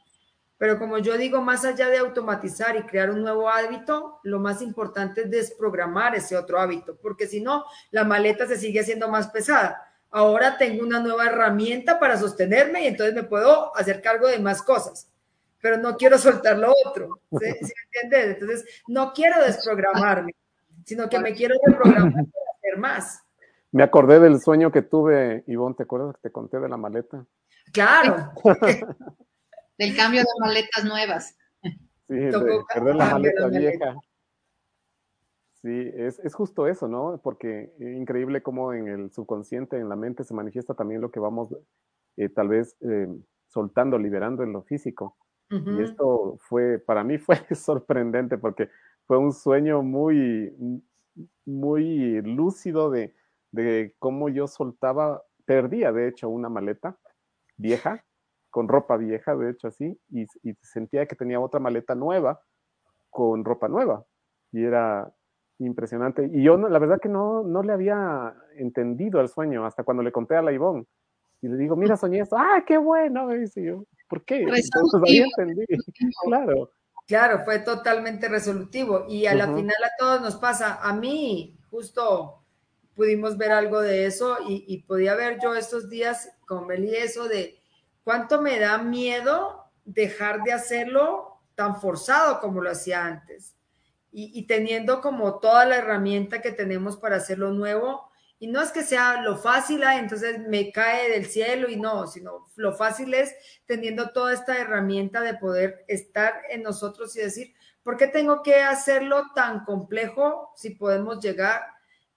Pero como yo digo, más allá de automatizar y crear un nuevo hábito, lo más importante es desprogramar ese otro hábito, porque si no, la maleta se sigue haciendo más pesada. Ahora tengo una nueva herramienta para sostenerme y entonces me puedo hacer cargo de más cosas, pero no quiero soltar lo otro. ¿sí? ¿Sí entiendes? Entonces, no quiero desprogramarme, sino que me quiero reprogramar para hacer más. Me acordé del sueño que tuve, Ivonne, ¿te acuerdas que te conté de la maleta? Claro. Del cambio de maletas nuevas. Sí, de perder la maleta vieja. Sí, es, es, justo eso, ¿no? Porque increíble cómo en el subconsciente, en la mente, se manifiesta también lo que vamos eh, tal vez eh, soltando, liberando en lo físico. Uh -huh. Y esto fue, para mí fue sorprendente porque fue un sueño muy, muy lúcido de, de cómo yo soltaba, perdía de hecho una maleta vieja, con ropa vieja, de hecho así, y, y sentía que tenía otra maleta nueva con ropa nueva. Y era impresionante. Y yo, no, la verdad que no, no le había entendido el sueño hasta cuando le conté a la Ivonne. Y le digo, mira, soñé esto. ¡Ah, qué bueno! Me dice yo. ¿Por qué? Entonces ahí entendí. claro. Claro, fue totalmente resolutivo. Y a uh -huh. la final a todos nos pasa. A mí, justo pudimos ver algo de eso y, y podía ver yo estos días con Meli eso de cuánto me da miedo dejar de hacerlo tan forzado como lo hacía antes. Y, y, teniendo como toda la herramienta que tenemos para hacerlo nuevo. Y no es que sea lo fácil, ah, entonces me cae del cielo y no, sino lo fácil es teniendo toda esta herramienta de poder estar en nosotros y decir, ¿por qué tengo que hacerlo tan complejo si podemos llegar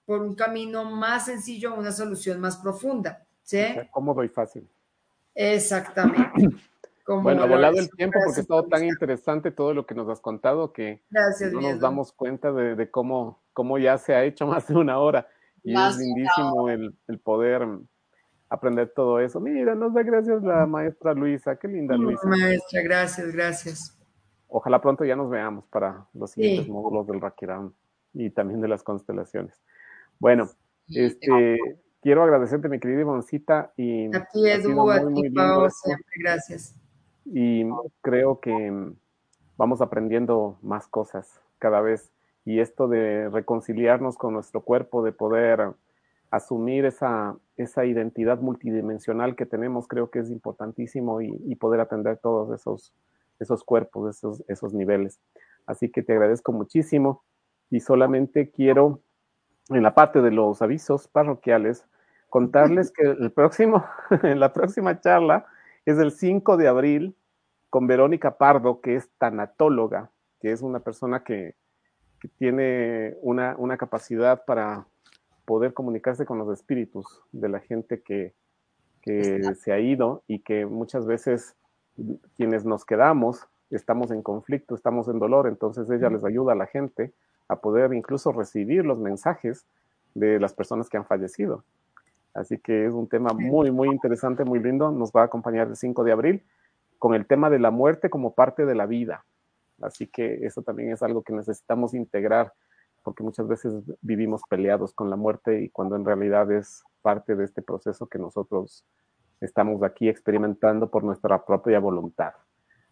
por un camino más sencillo a una solución más profunda? ¿sí? Cómodo y fácil. Exactamente. Como bueno, ha volado el tiempo porque ha estado tan interesante todo lo que nos has contado que Gracias, no nos damos cuenta de, de, cómo, cómo ya se ha hecho más de una hora. Y más es lindísimo el, el, poder aprender todo eso. Mira, nos da gracias la maestra Luisa. Qué linda Luisa. Maestra, gracias, gracias. Ojalá pronto ya nos veamos para los siguientes sí. módulos del Rakiram y también de las constelaciones. Bueno, sí, este, quiero agradecerte, mi querida Ivoncita. Y a ti, Edu, a ti, Pau, siempre, gracias y creo que vamos aprendiendo más cosas cada vez y esto de reconciliarnos con nuestro cuerpo, de poder asumir esa, esa identidad multidimensional que tenemos, creo que es importantísimo y, poder atender todos esos, esos cuerpos, esos, esos niveles. Así que te agradezco muchísimo y solamente quiero, en la parte de los avisos parroquiales, contarles que el próximo, la próxima charla, es el 5 de abril con Verónica Pardo, que es tanatóloga, que es una persona que, que tiene una, una, capacidad para poder comunicarse con los espíritus de la gente que, que se ha ido y que muchas veces quienes nos quedamos estamos en conflicto, estamos en dolor, entonces ella les ayuda a la gente a poder incluso recibir los mensajes de las personas que han fallecido. Así que es un tema muy, muy interesante, muy lindo. Nos va a acompañar el 5 de abril con el tema de la muerte como parte de la vida. Así que eso también es algo que necesitamos integrar, porque muchas veces vivimos peleados con la muerte y cuando en realidad es parte de este proceso que nosotros estamos aquí experimentando por nuestra propia voluntad.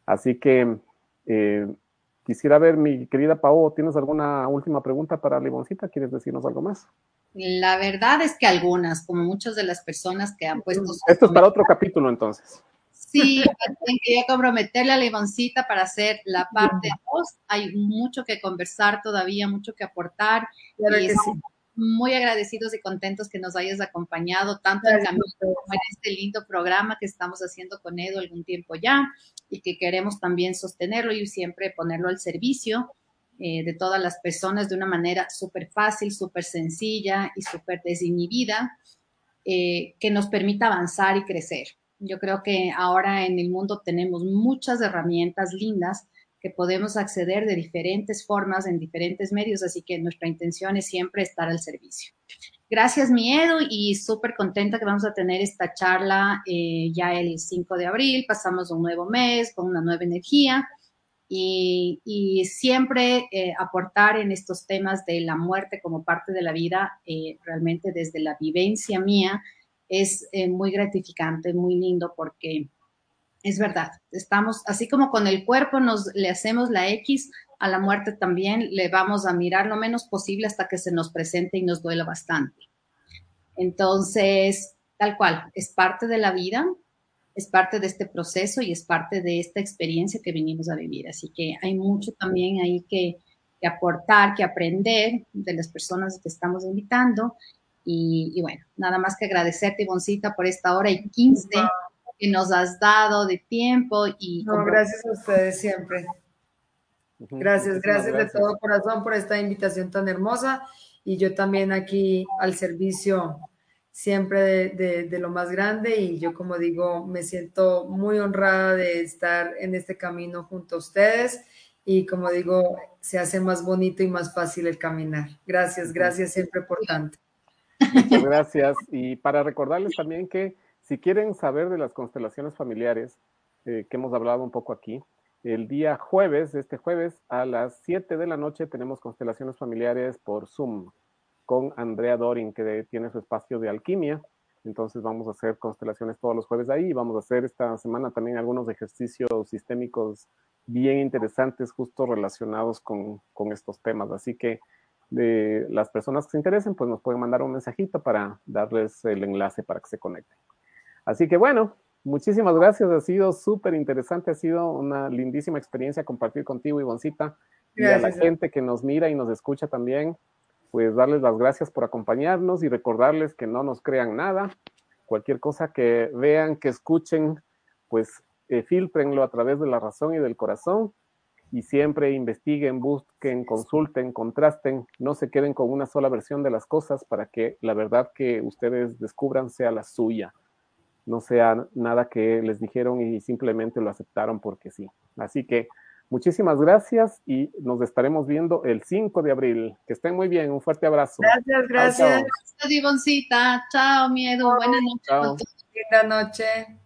Así que eh, quisiera ver, mi querida Pau, ¿tienes alguna última pregunta para Limoncita? ¿Quieres decirnos algo más? La verdad es que algunas, como muchas de las personas que han puesto... Esto es para otro capítulo entonces. Sí, quería comprometerle a Limoncita para hacer la parte 2. Hay mucho que conversar todavía, mucho que aportar. Claro y que estamos sí. muy agradecidos y contentos que nos hayas acompañado tanto en Gracias camino como en este lindo programa que estamos haciendo con Edo algún tiempo ya y que queremos también sostenerlo y siempre ponerlo al servicio eh, de todas las personas de una manera súper fácil, súper sencilla y súper desinhibida eh, que nos permita avanzar y crecer. Yo creo que ahora en el mundo tenemos muchas herramientas lindas que podemos acceder de diferentes formas en diferentes medios, así que nuestra intención es siempre estar al servicio. Gracias, Miedo, y súper contenta que vamos a tener esta charla eh, ya el 5 de abril. Pasamos un nuevo mes con una nueva energía y, y siempre eh, aportar en estos temas de la muerte como parte de la vida, eh, realmente desde la vivencia mía, es eh, muy gratificante, muy lindo porque es verdad, estamos así como con el cuerpo nos le hacemos la X, a la muerte también le vamos a mirar lo menos posible hasta que se nos presente y nos duela bastante. Entonces, tal cual, es parte de la vida, es parte de este proceso y es parte de esta experiencia que venimos a vivir. Así que hay mucho también ahí que, que aportar, que aprender de las personas que estamos invitando. Y, y, bueno, nada más que agradecerte, Ivoncita, por esta hora y 15 No. que nos has dado de tiempo. y No, gracias a ustedes siempre. Gracias, gracias de todo corazón por esta invitación tan hermosa y yo también aquí al servicio siempre de, de- de lo más grande y yo como digo me siento muy honrada de estar en este camino junto a ustedes y como digo se hace más bonito y más fácil el caminar. Gracias, gracias siempre por tanto. Muchas gracias. Y para recordarles también que si quieren saber de las constelaciones familiares, eh, que hemos hablado un poco aquí, el día jueves, este jueves, a las 7 de la noche, tenemos constelaciones familiares por Zoom con Andrea Dorin, que tiene su espacio de alquimia. Entonces vamos a hacer constelaciones todos los jueves ahí y vamos a hacer esta semana también algunos ejercicios sistémicos bien interesantes, justo relacionados con, con estos temas. Así que de las personas que se interesen, pues nos pueden mandar un mensajito para darles el enlace para que se conecten. Así que bueno, muchísimas gracias, ha sido súper interesante, ha sido una lindísima experiencia compartir contigo, Ivoncita, y a la gente que nos mira y nos escucha también, pues darles las gracias por acompañarnos y recordarles que no nos crean nada, cualquier cosa que vean, que escuchen, pues eh, filtrenlo a través de la razón y del corazón y siempre investiguen, busquen, consulten, contrasten, no se queden con una sola versión de las cosas para que la verdad que ustedes descubran sea la suya, no sea nada que les dijeron y simplemente lo aceptaron porque sí. Así que muchísimas gracias y nos estaremos viendo el 5 de abril. Que estén muy bien, un fuerte abrazo. Gracias, gracias. chao. Gracias, Ivoncita. Chao, miedo. Buenas noches. Chao. con todos. Linda noche.